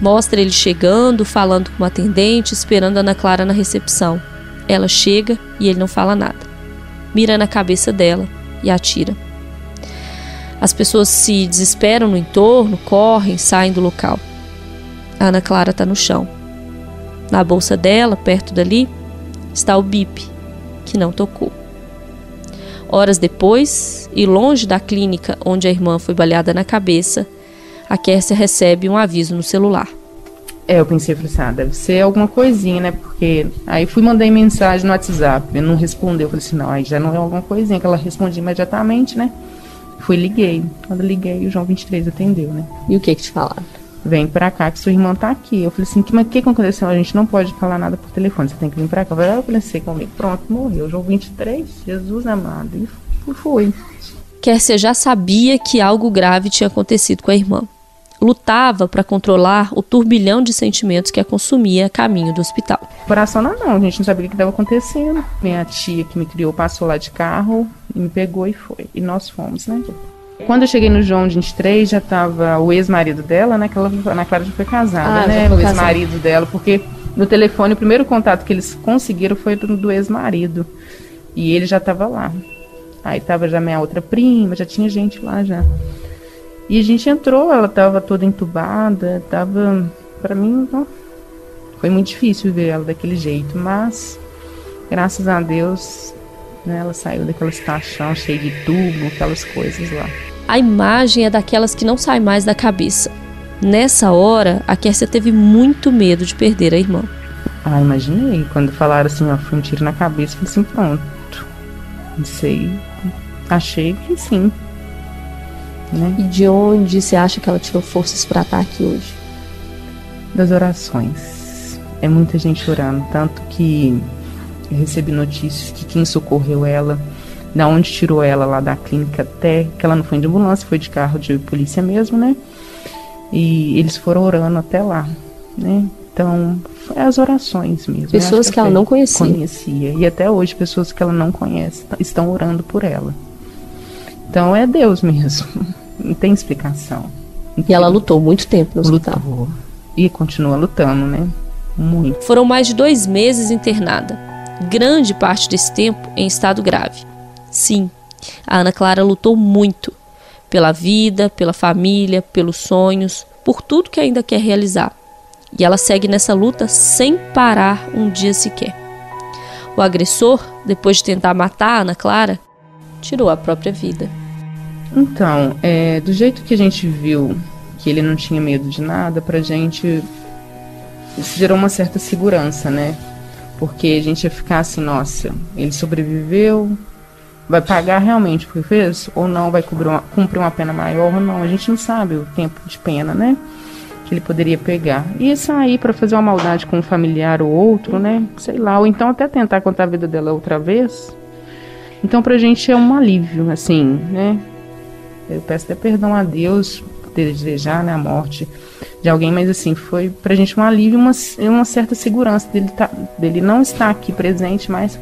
Mostra ele chegando, falando com uma atendente, esperando Ana Clara na recepção. Ela chega e ele não fala nada. Mira na cabeça dela e atira. As pessoas se desesperam no entorno, correm, saem do local. A Ana Clara está no chão. Na bolsa dela, perto dali, está o bip, que não tocou. Horas depois, e longe da clínica onde a irmã foi baleada na cabeça, a Kércia recebe um aviso no celular. É, eu pensei, falei assim, ah, deve ser alguma coisinha, né? Porque aí fui mandar mensagem no WhatsApp, não respondeu. Eu falei assim, não, aí já não é alguma coisinha, que ela responde imediatamente, né? Fui liguei. Quando liguei, o João 23 atendeu, né? E o que que te falaram? Vem pra cá que sua irmã tá aqui. Eu falei assim, que, mas o que, aconteceu? A gente não pode falar nada por telefone, você tem que vir pra cá. Eu, falei, ah, eu pensei comigo, pronto, morreu. João 23, Jesus amado. E fui. Kércia já sabia que algo grave tinha acontecido com a irmã. Lutava para controlar o turbilhão de sentimentos que a consumia a caminho do hospital. Coração não, não, a gente não sabia o que estava acontecendo. Minha tia que me criou passou lá de carro e me pegou e foi. E nós fomos, né? Quando eu cheguei no João 23, já tava o ex-marido dela, né? Que ela, Ana Clara já foi casada, ah, né? O ex-marido dela, porque no telefone o primeiro contato que eles conseguiram foi do, do ex-marido. E ele já estava lá. Aí tava já minha outra prima, já tinha gente lá já. E a gente entrou, ela tava toda entubada, tava. para mim, não, foi muito difícil ver ela daquele jeito, mas graças a Deus né, ela saiu daquela estação cheia de tubo, aquelas coisas lá. A imagem é daquelas que não sai mais da cabeça. Nessa hora, a Kércia teve muito medo de perder a irmã. Ah, imaginei. Quando falaram assim, ó, foi um tiro na cabeça, falei assim, pronto. Não sei. Achei que sim. Né? E de onde você acha que ela tirou forças para estar aqui hoje? Das orações. É muita gente orando. Tanto que eu recebi notícias que quem socorreu ela da onde tirou ela lá da clínica até que ela não foi de ambulância, foi de carro de polícia mesmo, né? E eles foram orando até lá, né? Então, é as orações mesmo. Pessoas que, que ela não conhecia. Conhecia. E até hoje, pessoas que ela não conhece estão orando por ela. Então, é Deus mesmo. (laughs) Não tem explicação. E ela lutou muito tempo no hospital. Lutou. E continua lutando, né? Muito. Foram mais de dois meses internada. Grande parte desse tempo em estado grave. Sim, a Ana Clara lutou muito pela vida, pela família, pelos sonhos, por tudo que ainda quer realizar. E ela segue nessa luta sem parar um dia sequer. O agressor, depois de tentar matar a Ana Clara, tirou a própria vida. Então, é, do jeito que a gente viu que ele não tinha medo de nada, pra gente isso gerou uma certa segurança, né? Porque a gente ia ficar assim, nossa, ele sobreviveu, vai pagar realmente que fez ou não, vai cumprir uma, cumprir uma pena maior ou não. A gente não sabe o tempo de pena, né? Que ele poderia pegar. E sair para fazer uma maldade com um familiar ou outro, né? Sei lá, ou então até tentar contar a vida dela outra vez. Então pra gente é um alívio, assim, né? Eu peço até perdão a Deus por desejar né, a morte de alguém, mas assim, foi pra gente um alívio, uma, uma certa segurança dele, tá, dele não estar aqui presente, mas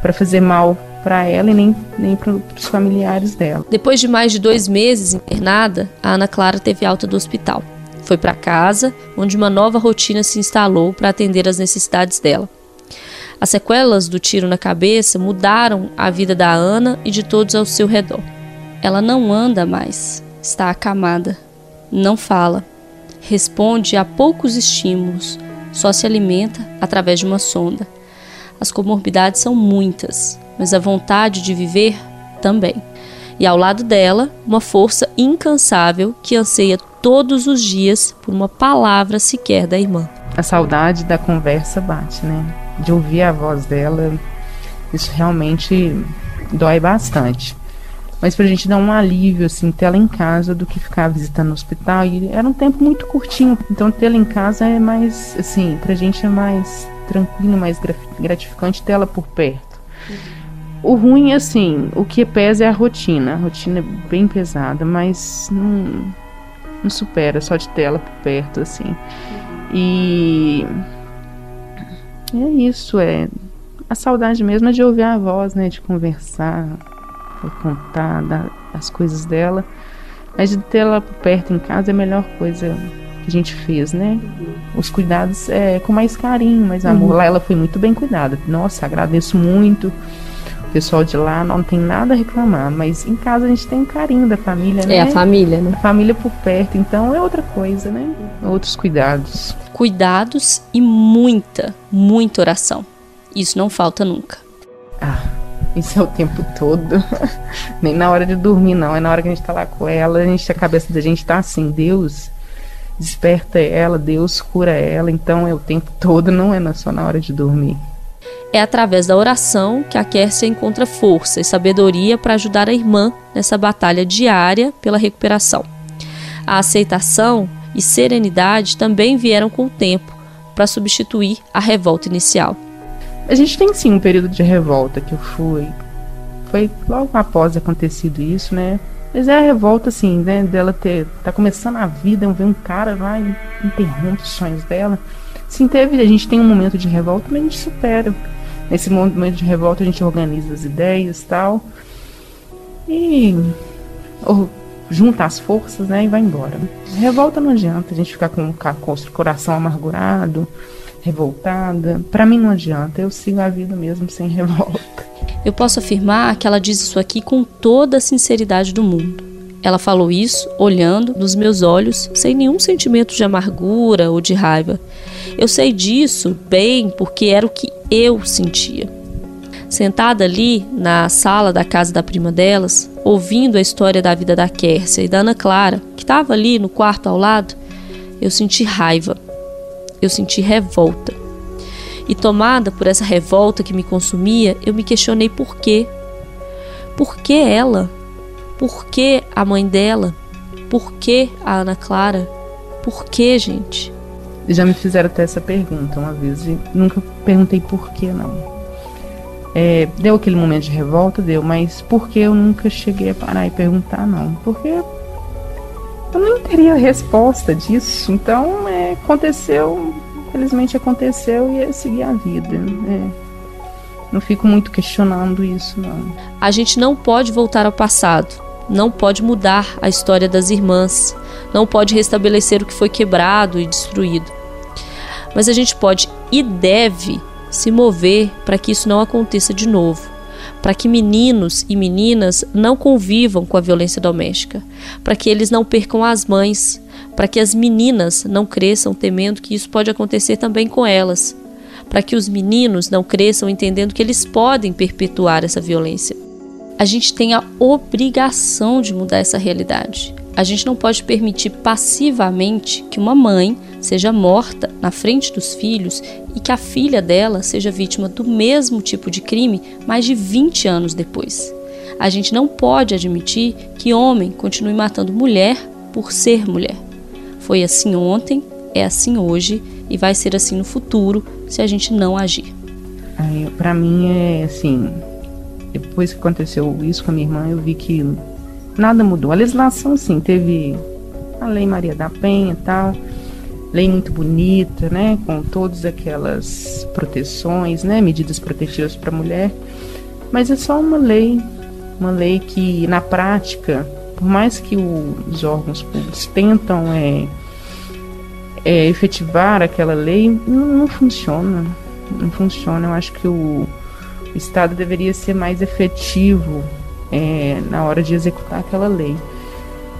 para fazer mal para ela e nem, nem para os familiares dela. Depois de mais de dois meses internada, a Ana Clara teve alta do hospital. Foi para casa, onde uma nova rotina se instalou para atender às necessidades dela. As sequelas do tiro na cabeça mudaram a vida da Ana e de todos ao seu redor. Ela não anda mais, está acamada, não fala, responde a poucos estímulos, só se alimenta através de uma sonda. As comorbidades são muitas, mas a vontade de viver também. E ao lado dela, uma força incansável que anseia todos os dias por uma palavra sequer da irmã. A saudade da conversa bate, né? De ouvir a voz dela, isso realmente dói bastante. Mas pra gente dar um alívio, assim, ter ela em casa do que ficar visitando no hospital. E era um tempo muito curtinho, então ter ela em casa é mais, assim, pra gente é mais tranquilo, mais gratificante ter ela por perto. O ruim, assim, o que pesa é a rotina. A rotina é bem pesada, mas não, não supera só de ter ela por perto, assim. E é isso, é a saudade mesmo é de ouvir a voz, né, de conversar, de contar da, as coisas dela. Mas de ter ela por perto em casa é a melhor coisa que a gente fez, né? Os cuidados é, com mais carinho, mais amor. Uhum. Lá ela foi muito bem cuidada. Nossa, agradeço muito pessoal de lá não tem nada a reclamar, mas em casa a gente tem carinho da família, né? É a família, né? A família por perto, então é outra coisa, né? Outros cuidados. Cuidados e muita, muita oração. Isso não falta nunca. Ah, isso é o tempo todo. (laughs) Nem na hora de dormir, não. É na hora que a gente tá lá com ela, a, gente, a cabeça da gente tá assim, Deus desperta ela, Deus cura ela, então é o tempo todo, não é só na hora de dormir. É através da oração que a Kércia encontra força e sabedoria para ajudar a irmã nessa batalha diária pela recuperação. A aceitação e serenidade também vieram com o tempo para substituir a revolta inicial. A gente tem sim um período de revolta que eu fui. Foi logo após acontecido isso, né? Mas é a revolta, assim, né? Dela ter. tá começando a vida, ver um cara lá e interrompe os sonhos dela. Sim, teve, a gente tem um momento de revolta, mas a gente supera. Nesse momento de revolta a gente organiza as ideias e tal. E ou, junta as forças, né? E vai embora. Revolta não adianta a gente ficar com, com o coração amargurado, revoltada. Para mim não adianta. Eu sigo a vida mesmo sem (laughs) revolta. Eu posso afirmar que ela diz isso aqui com toda a sinceridade do mundo. Ela falou isso olhando nos meus olhos, sem nenhum sentimento de amargura ou de raiva. Eu sei disso bem porque era o que eu sentia. Sentada ali na sala da casa da prima delas, ouvindo a história da vida da Kércia e da Ana Clara, que estava ali no quarto ao lado, eu senti raiva. Eu senti revolta. E tomada por essa revolta que me consumia, eu me questionei por quê. Por que ela? Por que a mãe dela? Por que a Ana Clara? Por que, gente? Já me fizeram até essa pergunta uma vez e nunca perguntei por que não. É, deu aquele momento de revolta, deu, mas por que eu nunca cheguei a parar e perguntar não? Porque eu não teria resposta disso. Então, é, aconteceu, infelizmente aconteceu e eu segui a vida. É. Não fico muito questionando isso, não. A gente não pode voltar ao passado, não pode mudar a história das irmãs, não pode restabelecer o que foi quebrado e destruído. Mas a gente pode e deve se mover para que isso não aconteça de novo, para que meninos e meninas não convivam com a violência doméstica, para que eles não percam as mães, para que as meninas não cresçam temendo que isso pode acontecer também com elas, para que os meninos não cresçam entendendo que eles podem perpetuar essa violência. A gente tem a obrigação de mudar essa realidade. A gente não pode permitir passivamente que uma mãe seja morta na frente dos filhos e que a filha dela seja vítima do mesmo tipo de crime mais de 20 anos depois. A gente não pode admitir que homem continue matando mulher por ser mulher. Foi assim ontem, é assim hoje e vai ser assim no futuro se a gente não agir. Para mim é assim, depois que aconteceu isso com a minha irmã, eu vi que nada mudou. A legislação, sim, teve a Lei Maria da Penha e tal, lei muito bonita, né, com todas aquelas proteções, né, medidas protetivas para a mulher, mas é só uma lei, uma lei que na prática, por mais que os órgãos públicos tentam é, é, efetivar aquela lei, não, não funciona, não funciona. Eu acho que o, o Estado deveria ser mais efetivo é, na hora de executar aquela lei.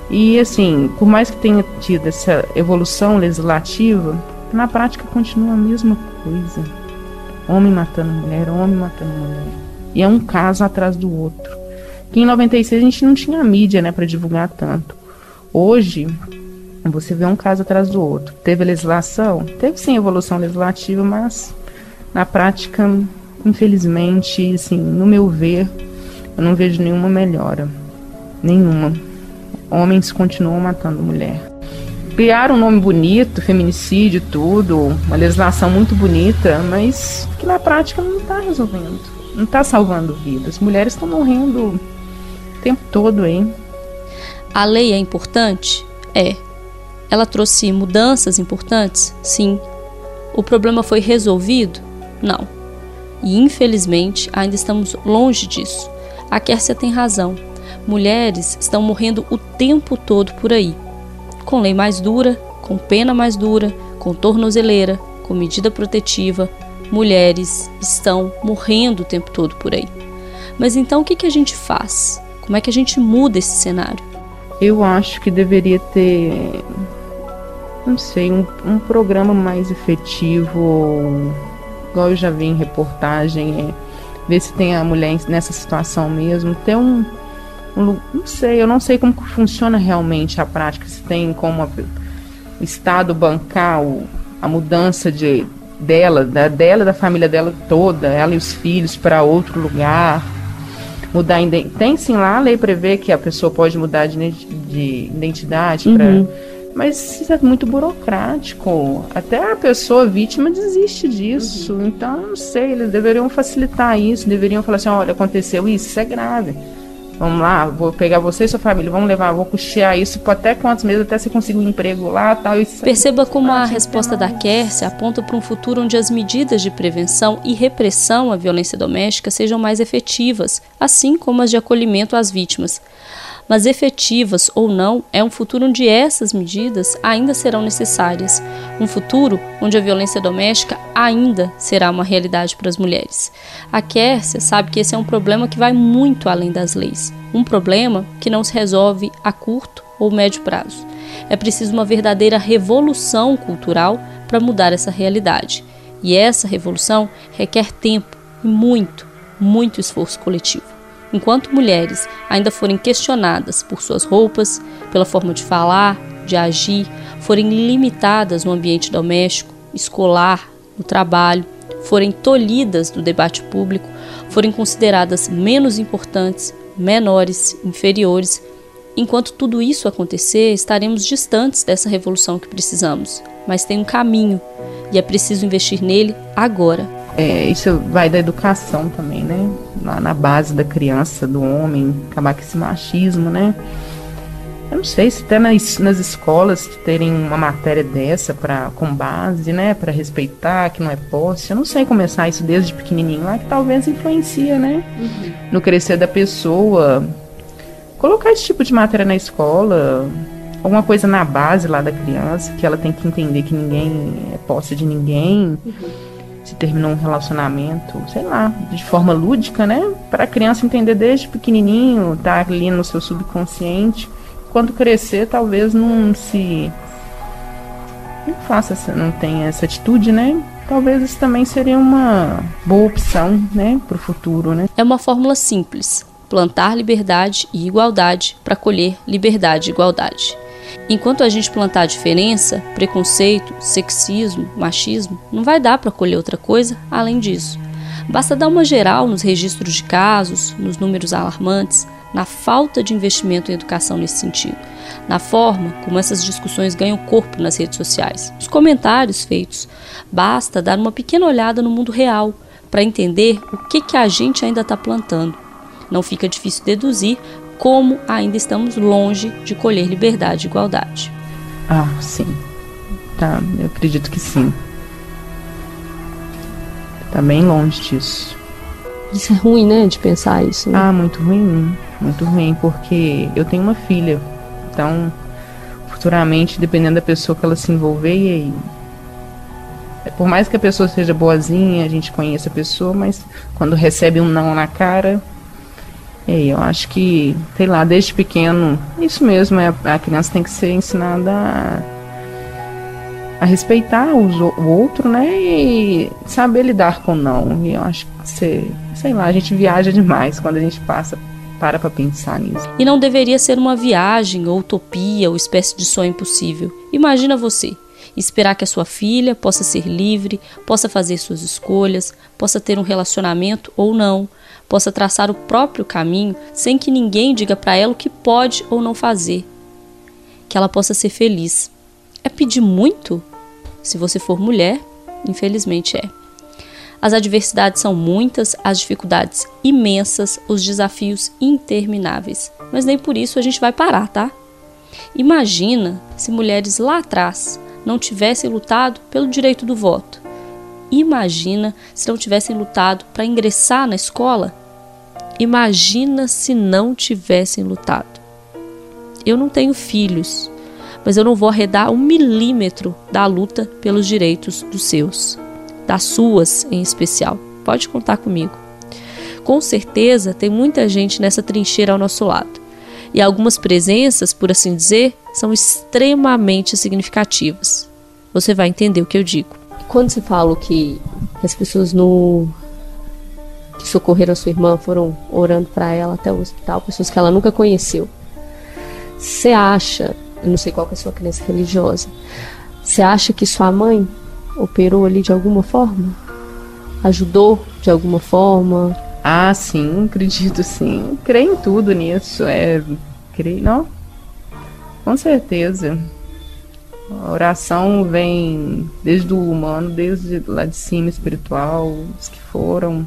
E assim, por mais que tenha tido essa evolução legislativa, na prática continua a mesma coisa. Homem matando mulher, homem matando mulher. E é um caso atrás do outro. Que em 96 a gente não tinha mídia, né, para divulgar tanto. Hoje, você vê um caso atrás do outro. Teve legislação? Teve sim evolução legislativa, mas na prática, infelizmente, assim, no meu ver, eu não vejo nenhuma melhora. Nenhuma homens continuam matando mulher. Criaram um nome bonito, feminicídio, tudo, uma legislação muito bonita, mas que na prática não está resolvendo, não está salvando vidas. Mulheres estão morrendo o tempo todo aí. A lei é importante? É. Ela trouxe mudanças importantes? Sim. O problema foi resolvido? Não. E infelizmente ainda estamos longe disso. A Kércia tem razão mulheres estão morrendo o tempo todo por aí. Com lei mais dura, com pena mais dura, com tornozeleira, com medida protetiva, mulheres estão morrendo o tempo todo por aí. Mas então o que, a gente faz? Como é que a gente muda esse cenário? Eu acho que deveria ter, não sei, um, um programa mais efetivo, igual eu já vi em reportagem, é, ver se tem a mulher nessa situação mesmo, ter um, não sei, eu não sei como funciona realmente a prática, se tem como a, o Estado bancar o, a mudança de dela, da, dela da família dela toda, ela e os filhos para outro lugar. Mudar tem sim lá a lei prevê que a pessoa pode mudar de, de identidade uhum. para mas isso é muito burocrático. Até a pessoa vítima desiste disso. Uhum. Então, não sei, eles deveriam facilitar isso, deveriam falar assim, olha, aconteceu isso, isso é grave. Vamos lá, vou pegar você e sua família, vamos levar, vou custear isso por até quantos meses até você conseguir um emprego lá tal. Isso Perceba como a resposta da Kércia aponta para um futuro onde as medidas de prevenção e repressão à violência doméstica sejam mais efetivas, assim como as de acolhimento às vítimas mas efetivas ou não, é um futuro onde essas medidas ainda serão necessárias, um futuro onde a violência doméstica ainda será uma realidade para as mulheres. A Kércia sabe que esse é um problema que vai muito além das leis, um problema que não se resolve a curto ou médio prazo. É preciso uma verdadeira revolução cultural para mudar essa realidade. E essa revolução requer tempo e muito, muito esforço coletivo. Enquanto mulheres ainda forem questionadas por suas roupas, pela forma de falar, de agir, forem limitadas no ambiente doméstico, escolar, no trabalho, forem tolhidas do debate público, forem consideradas menos importantes, menores, inferiores, enquanto tudo isso acontecer, estaremos distantes dessa revolução que precisamos. Mas tem um caminho e é preciso investir nele agora. É, isso vai da educação também, né? Na, na, base da criança, do homem, acabar com esse machismo, né? Eu não sei se até nas, nas escolas terem uma matéria dessa para com base, né, para respeitar que não é posse. Eu não sei começar isso desde pequenininho lá que talvez influencia, né, uhum. no crescer da pessoa. Colocar esse tipo de matéria na escola, alguma coisa na base lá da criança que ela tem que entender que ninguém é posse de ninguém. Uhum se terminou um relacionamento, sei lá, de forma lúdica, né? Para a criança entender desde pequenininho, tá ali no seu subconsciente. Quando crescer, talvez não se não faça não tenha essa atitude, né? Talvez isso também seria uma boa opção, né, para o futuro, né? É uma fórmula simples: plantar liberdade e igualdade para colher liberdade e igualdade. Enquanto a gente plantar diferença, preconceito, sexismo, machismo, não vai dar para colher outra coisa além disso. Basta dar uma geral nos registros de casos, nos números alarmantes, na falta de investimento em educação nesse sentido, na forma como essas discussões ganham corpo nas redes sociais, nos comentários feitos. Basta dar uma pequena olhada no mundo real para entender o que, que a gente ainda está plantando. Não fica difícil deduzir como ainda estamos longe de colher liberdade e igualdade. Ah, sim. Tá, eu acredito que sim. Tá bem longe disso. Isso é ruim, né, de pensar isso. Né? Ah, muito ruim. Muito ruim, porque eu tenho uma filha. Então, futuramente, dependendo da pessoa que ela se envolver, e aí. Por mais que a pessoa seja boazinha, a gente conheça a pessoa, mas quando recebe um não na cara, e eu acho que, sei lá, desde pequeno, isso mesmo, é, a criança tem que ser ensinada a, a respeitar o outro, né? E saber lidar com não. E eu acho que, você, sei lá, a gente viaja demais quando a gente passa para para pensar nisso. E não deveria ser uma viagem, ou utopia, ou espécie de sonho impossível. Imagina você esperar que a sua filha possa ser livre, possa fazer suas escolhas, possa ter um relacionamento ou não, possa traçar o próprio caminho sem que ninguém diga para ela o que pode ou não fazer. Que ela possa ser feliz. É pedir muito? Se você for mulher, infelizmente é. As adversidades são muitas, as dificuldades imensas, os desafios intermináveis. Mas nem por isso a gente vai parar, tá? Imagina se mulheres lá atrás não tivessem lutado pelo direito do voto. Imagina se não tivessem lutado para ingressar na escola. Imagina se não tivessem lutado. Eu não tenho filhos, mas eu não vou arredar um milímetro da luta pelos direitos dos seus das suas em especial. Pode contar comigo. Com certeza tem muita gente nessa trincheira ao nosso lado. E algumas presenças, por assim dizer, são extremamente significativas. Você vai entender o que eu digo. Quando você fala que as pessoas no que socorreram a sua irmã foram orando para ela até o hospital, pessoas que ela nunca conheceu. Você acha, eu não sei qual é a sua crença religiosa, você acha que sua mãe operou ali de alguma forma? Ajudou de alguma forma? Ah, sim, acredito sim. Creio em tudo nisso. É, creio, não? Com certeza. A oração vem desde o humano, desde lá de cima, espiritual, os que foram.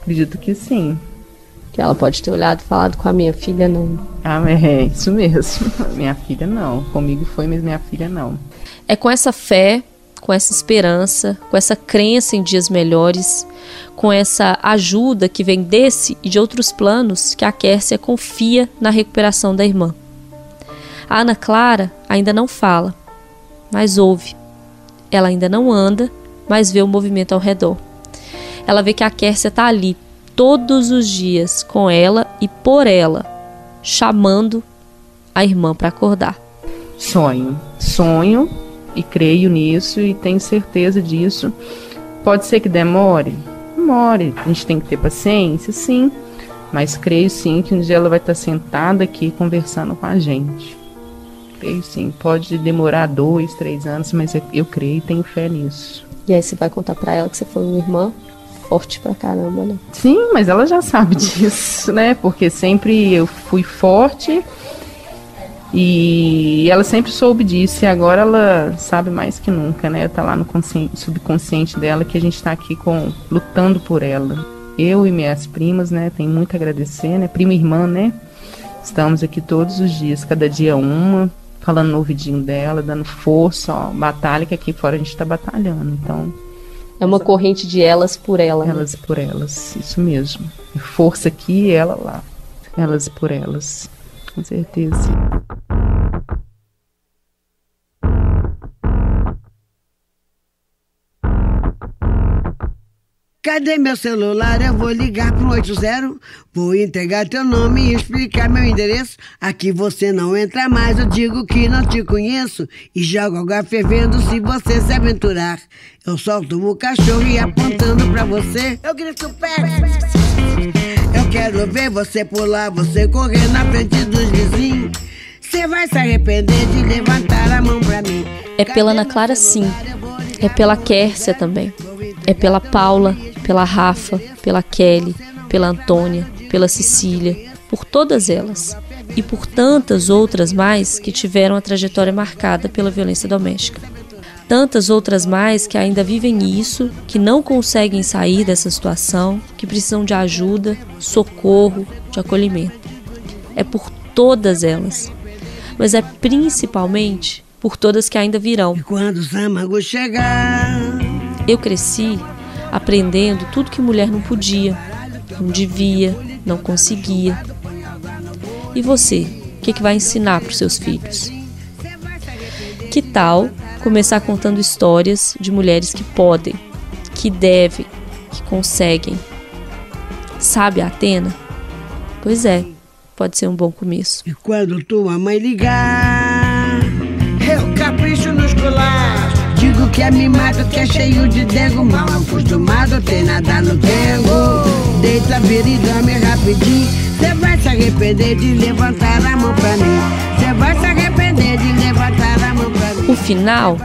Acredito que sim. Que ela pode ter olhado e falado com a minha filha, não. Ah, é isso mesmo. (laughs) minha filha não. Comigo foi, mas minha filha não. É com essa fé com essa esperança, com essa crença em dias melhores, com essa ajuda que vem desse e de outros planos que a Kércia confia na recuperação da irmã. A Ana Clara ainda não fala, mas ouve. Ela ainda não anda, mas vê o movimento ao redor. Ela vê que a Kércia está ali todos os dias com ela e por ela, chamando a irmã para acordar. Sonho, sonho e creio nisso e tenho certeza disso. Pode ser que demore? Demore. A gente tem que ter paciência, sim. Mas creio sim que um dia ela vai estar sentada aqui conversando com a gente. Creio sim. Pode demorar dois, três anos, mas eu creio e tenho fé nisso. E aí você vai contar para ela que você foi uma irmã forte pra caramba, né? Sim, mas ela já sabe (laughs) disso, né? Porque sempre eu fui forte e ela sempre soube disso e agora ela sabe mais que nunca, né? Tá lá no subconsciente dela que a gente tá aqui com lutando por ela. Eu e minhas primas, né? Tem muito a agradecer, né? Prima e irmã, né? Estamos aqui todos os dias, cada dia uma, falando no ouvidinho dela, dando força, ó, batalha que aqui fora a gente tá batalhando. Então, é uma corrente de elas por ela. Né? Elas né? por elas, isso mesmo. Força aqui e ela lá. Elas por elas, com certeza. Cadê meu celular? Eu vou ligar pro 80. Vou entregar teu nome e explicar meu endereço. Aqui você não entra mais, eu digo que não te conheço. E jogo água fervendo se você se aventurar. Eu solto o cachorro e apontando pra você. Eu grito pé. Eu quero ver você pular, você correr na frente dos vizinhos. Você vai se arrepender de levantar a mão pra mim. É pela Ana Clara, sim. É pela Kércia também. É pela Paula, pela Rafa, pela Kelly, pela Antônia, pela Cecília, por todas elas e por tantas outras mais que tiveram a trajetória marcada pela violência doméstica. Tantas outras mais que ainda vivem isso, que não conseguem sair dessa situação, que precisam de ajuda, socorro, de acolhimento. É por todas elas, mas é principalmente por todas que ainda virão. E quando o Samago chegar, eu cresci aprendendo tudo que mulher não podia, não devia, não conseguia. E você, o que, que vai ensinar para os seus filhos? Que tal começar contando histórias de mulheres que podem, que devem, que conseguem? Sabe a Atena? Pois é, pode ser um bom começo. E quando tua mãe ligar, que é mimado, que é cheio de dengo, mal acostumado, tem nada no dengo. Deita, vira e dorme rapidinho. Cê vai se arrepender de levantar a mão pra mim. Cê vai se arrepender de levantar a mão pra mim. O final,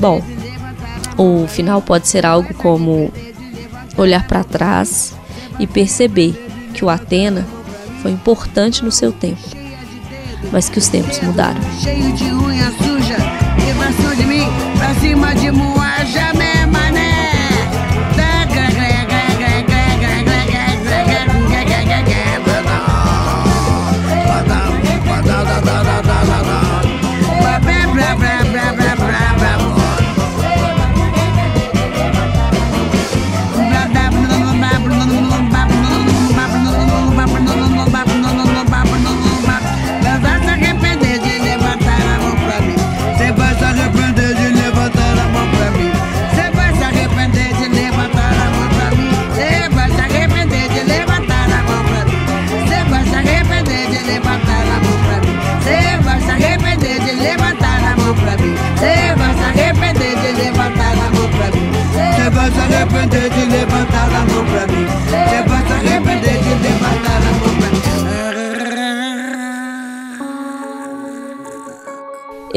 bom, o final pode ser algo como olhar para trás e perceber que o Atena foi importante no seu tempo, mas que os tempos mudaram. Cheio de unha suja, levação de mim pra cima de moaja,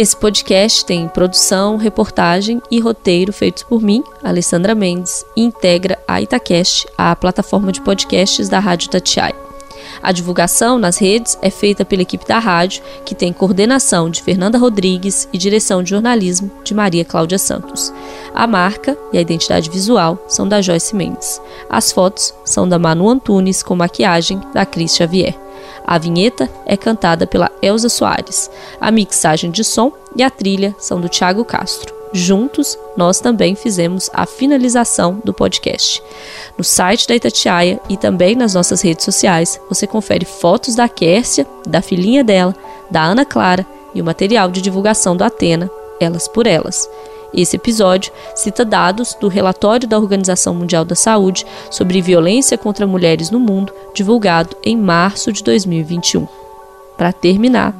Esse podcast tem produção, reportagem e roteiro feitos por mim, Alessandra Mendes, e integra a Itacast, a plataforma de podcasts da Rádio Tatiai. A divulgação nas redes é feita pela equipe da rádio, que tem coordenação de Fernanda Rodrigues e direção de jornalismo de Maria Cláudia Santos. A marca e a identidade visual são da Joyce Mendes. As fotos são da Manu Antunes com maquiagem da Cris Xavier. A vinheta é cantada pela Elza Soares. A mixagem de som e a trilha são do Thiago Castro. Juntos, nós também fizemos a finalização do podcast. No site da Itatiaia e também nas nossas redes sociais, você confere fotos da Kércia, da filhinha dela, da Ana Clara e o material de divulgação do Atena, Elas por Elas. Esse episódio cita dados do relatório da Organização Mundial da Saúde sobre violência contra mulheres no mundo, divulgado em março de 2021. Para terminar,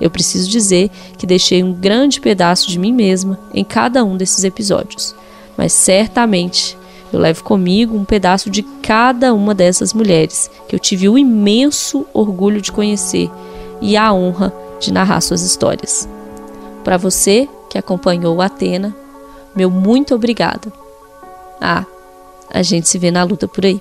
eu preciso dizer que deixei um grande pedaço de mim mesma em cada um desses episódios, mas certamente eu levo comigo um pedaço de cada uma dessas mulheres que eu tive o imenso orgulho de conhecer e a honra de narrar suas histórias. Para você que acompanhou Atena, meu muito obrigada. Ah, a gente se vê na luta por aí.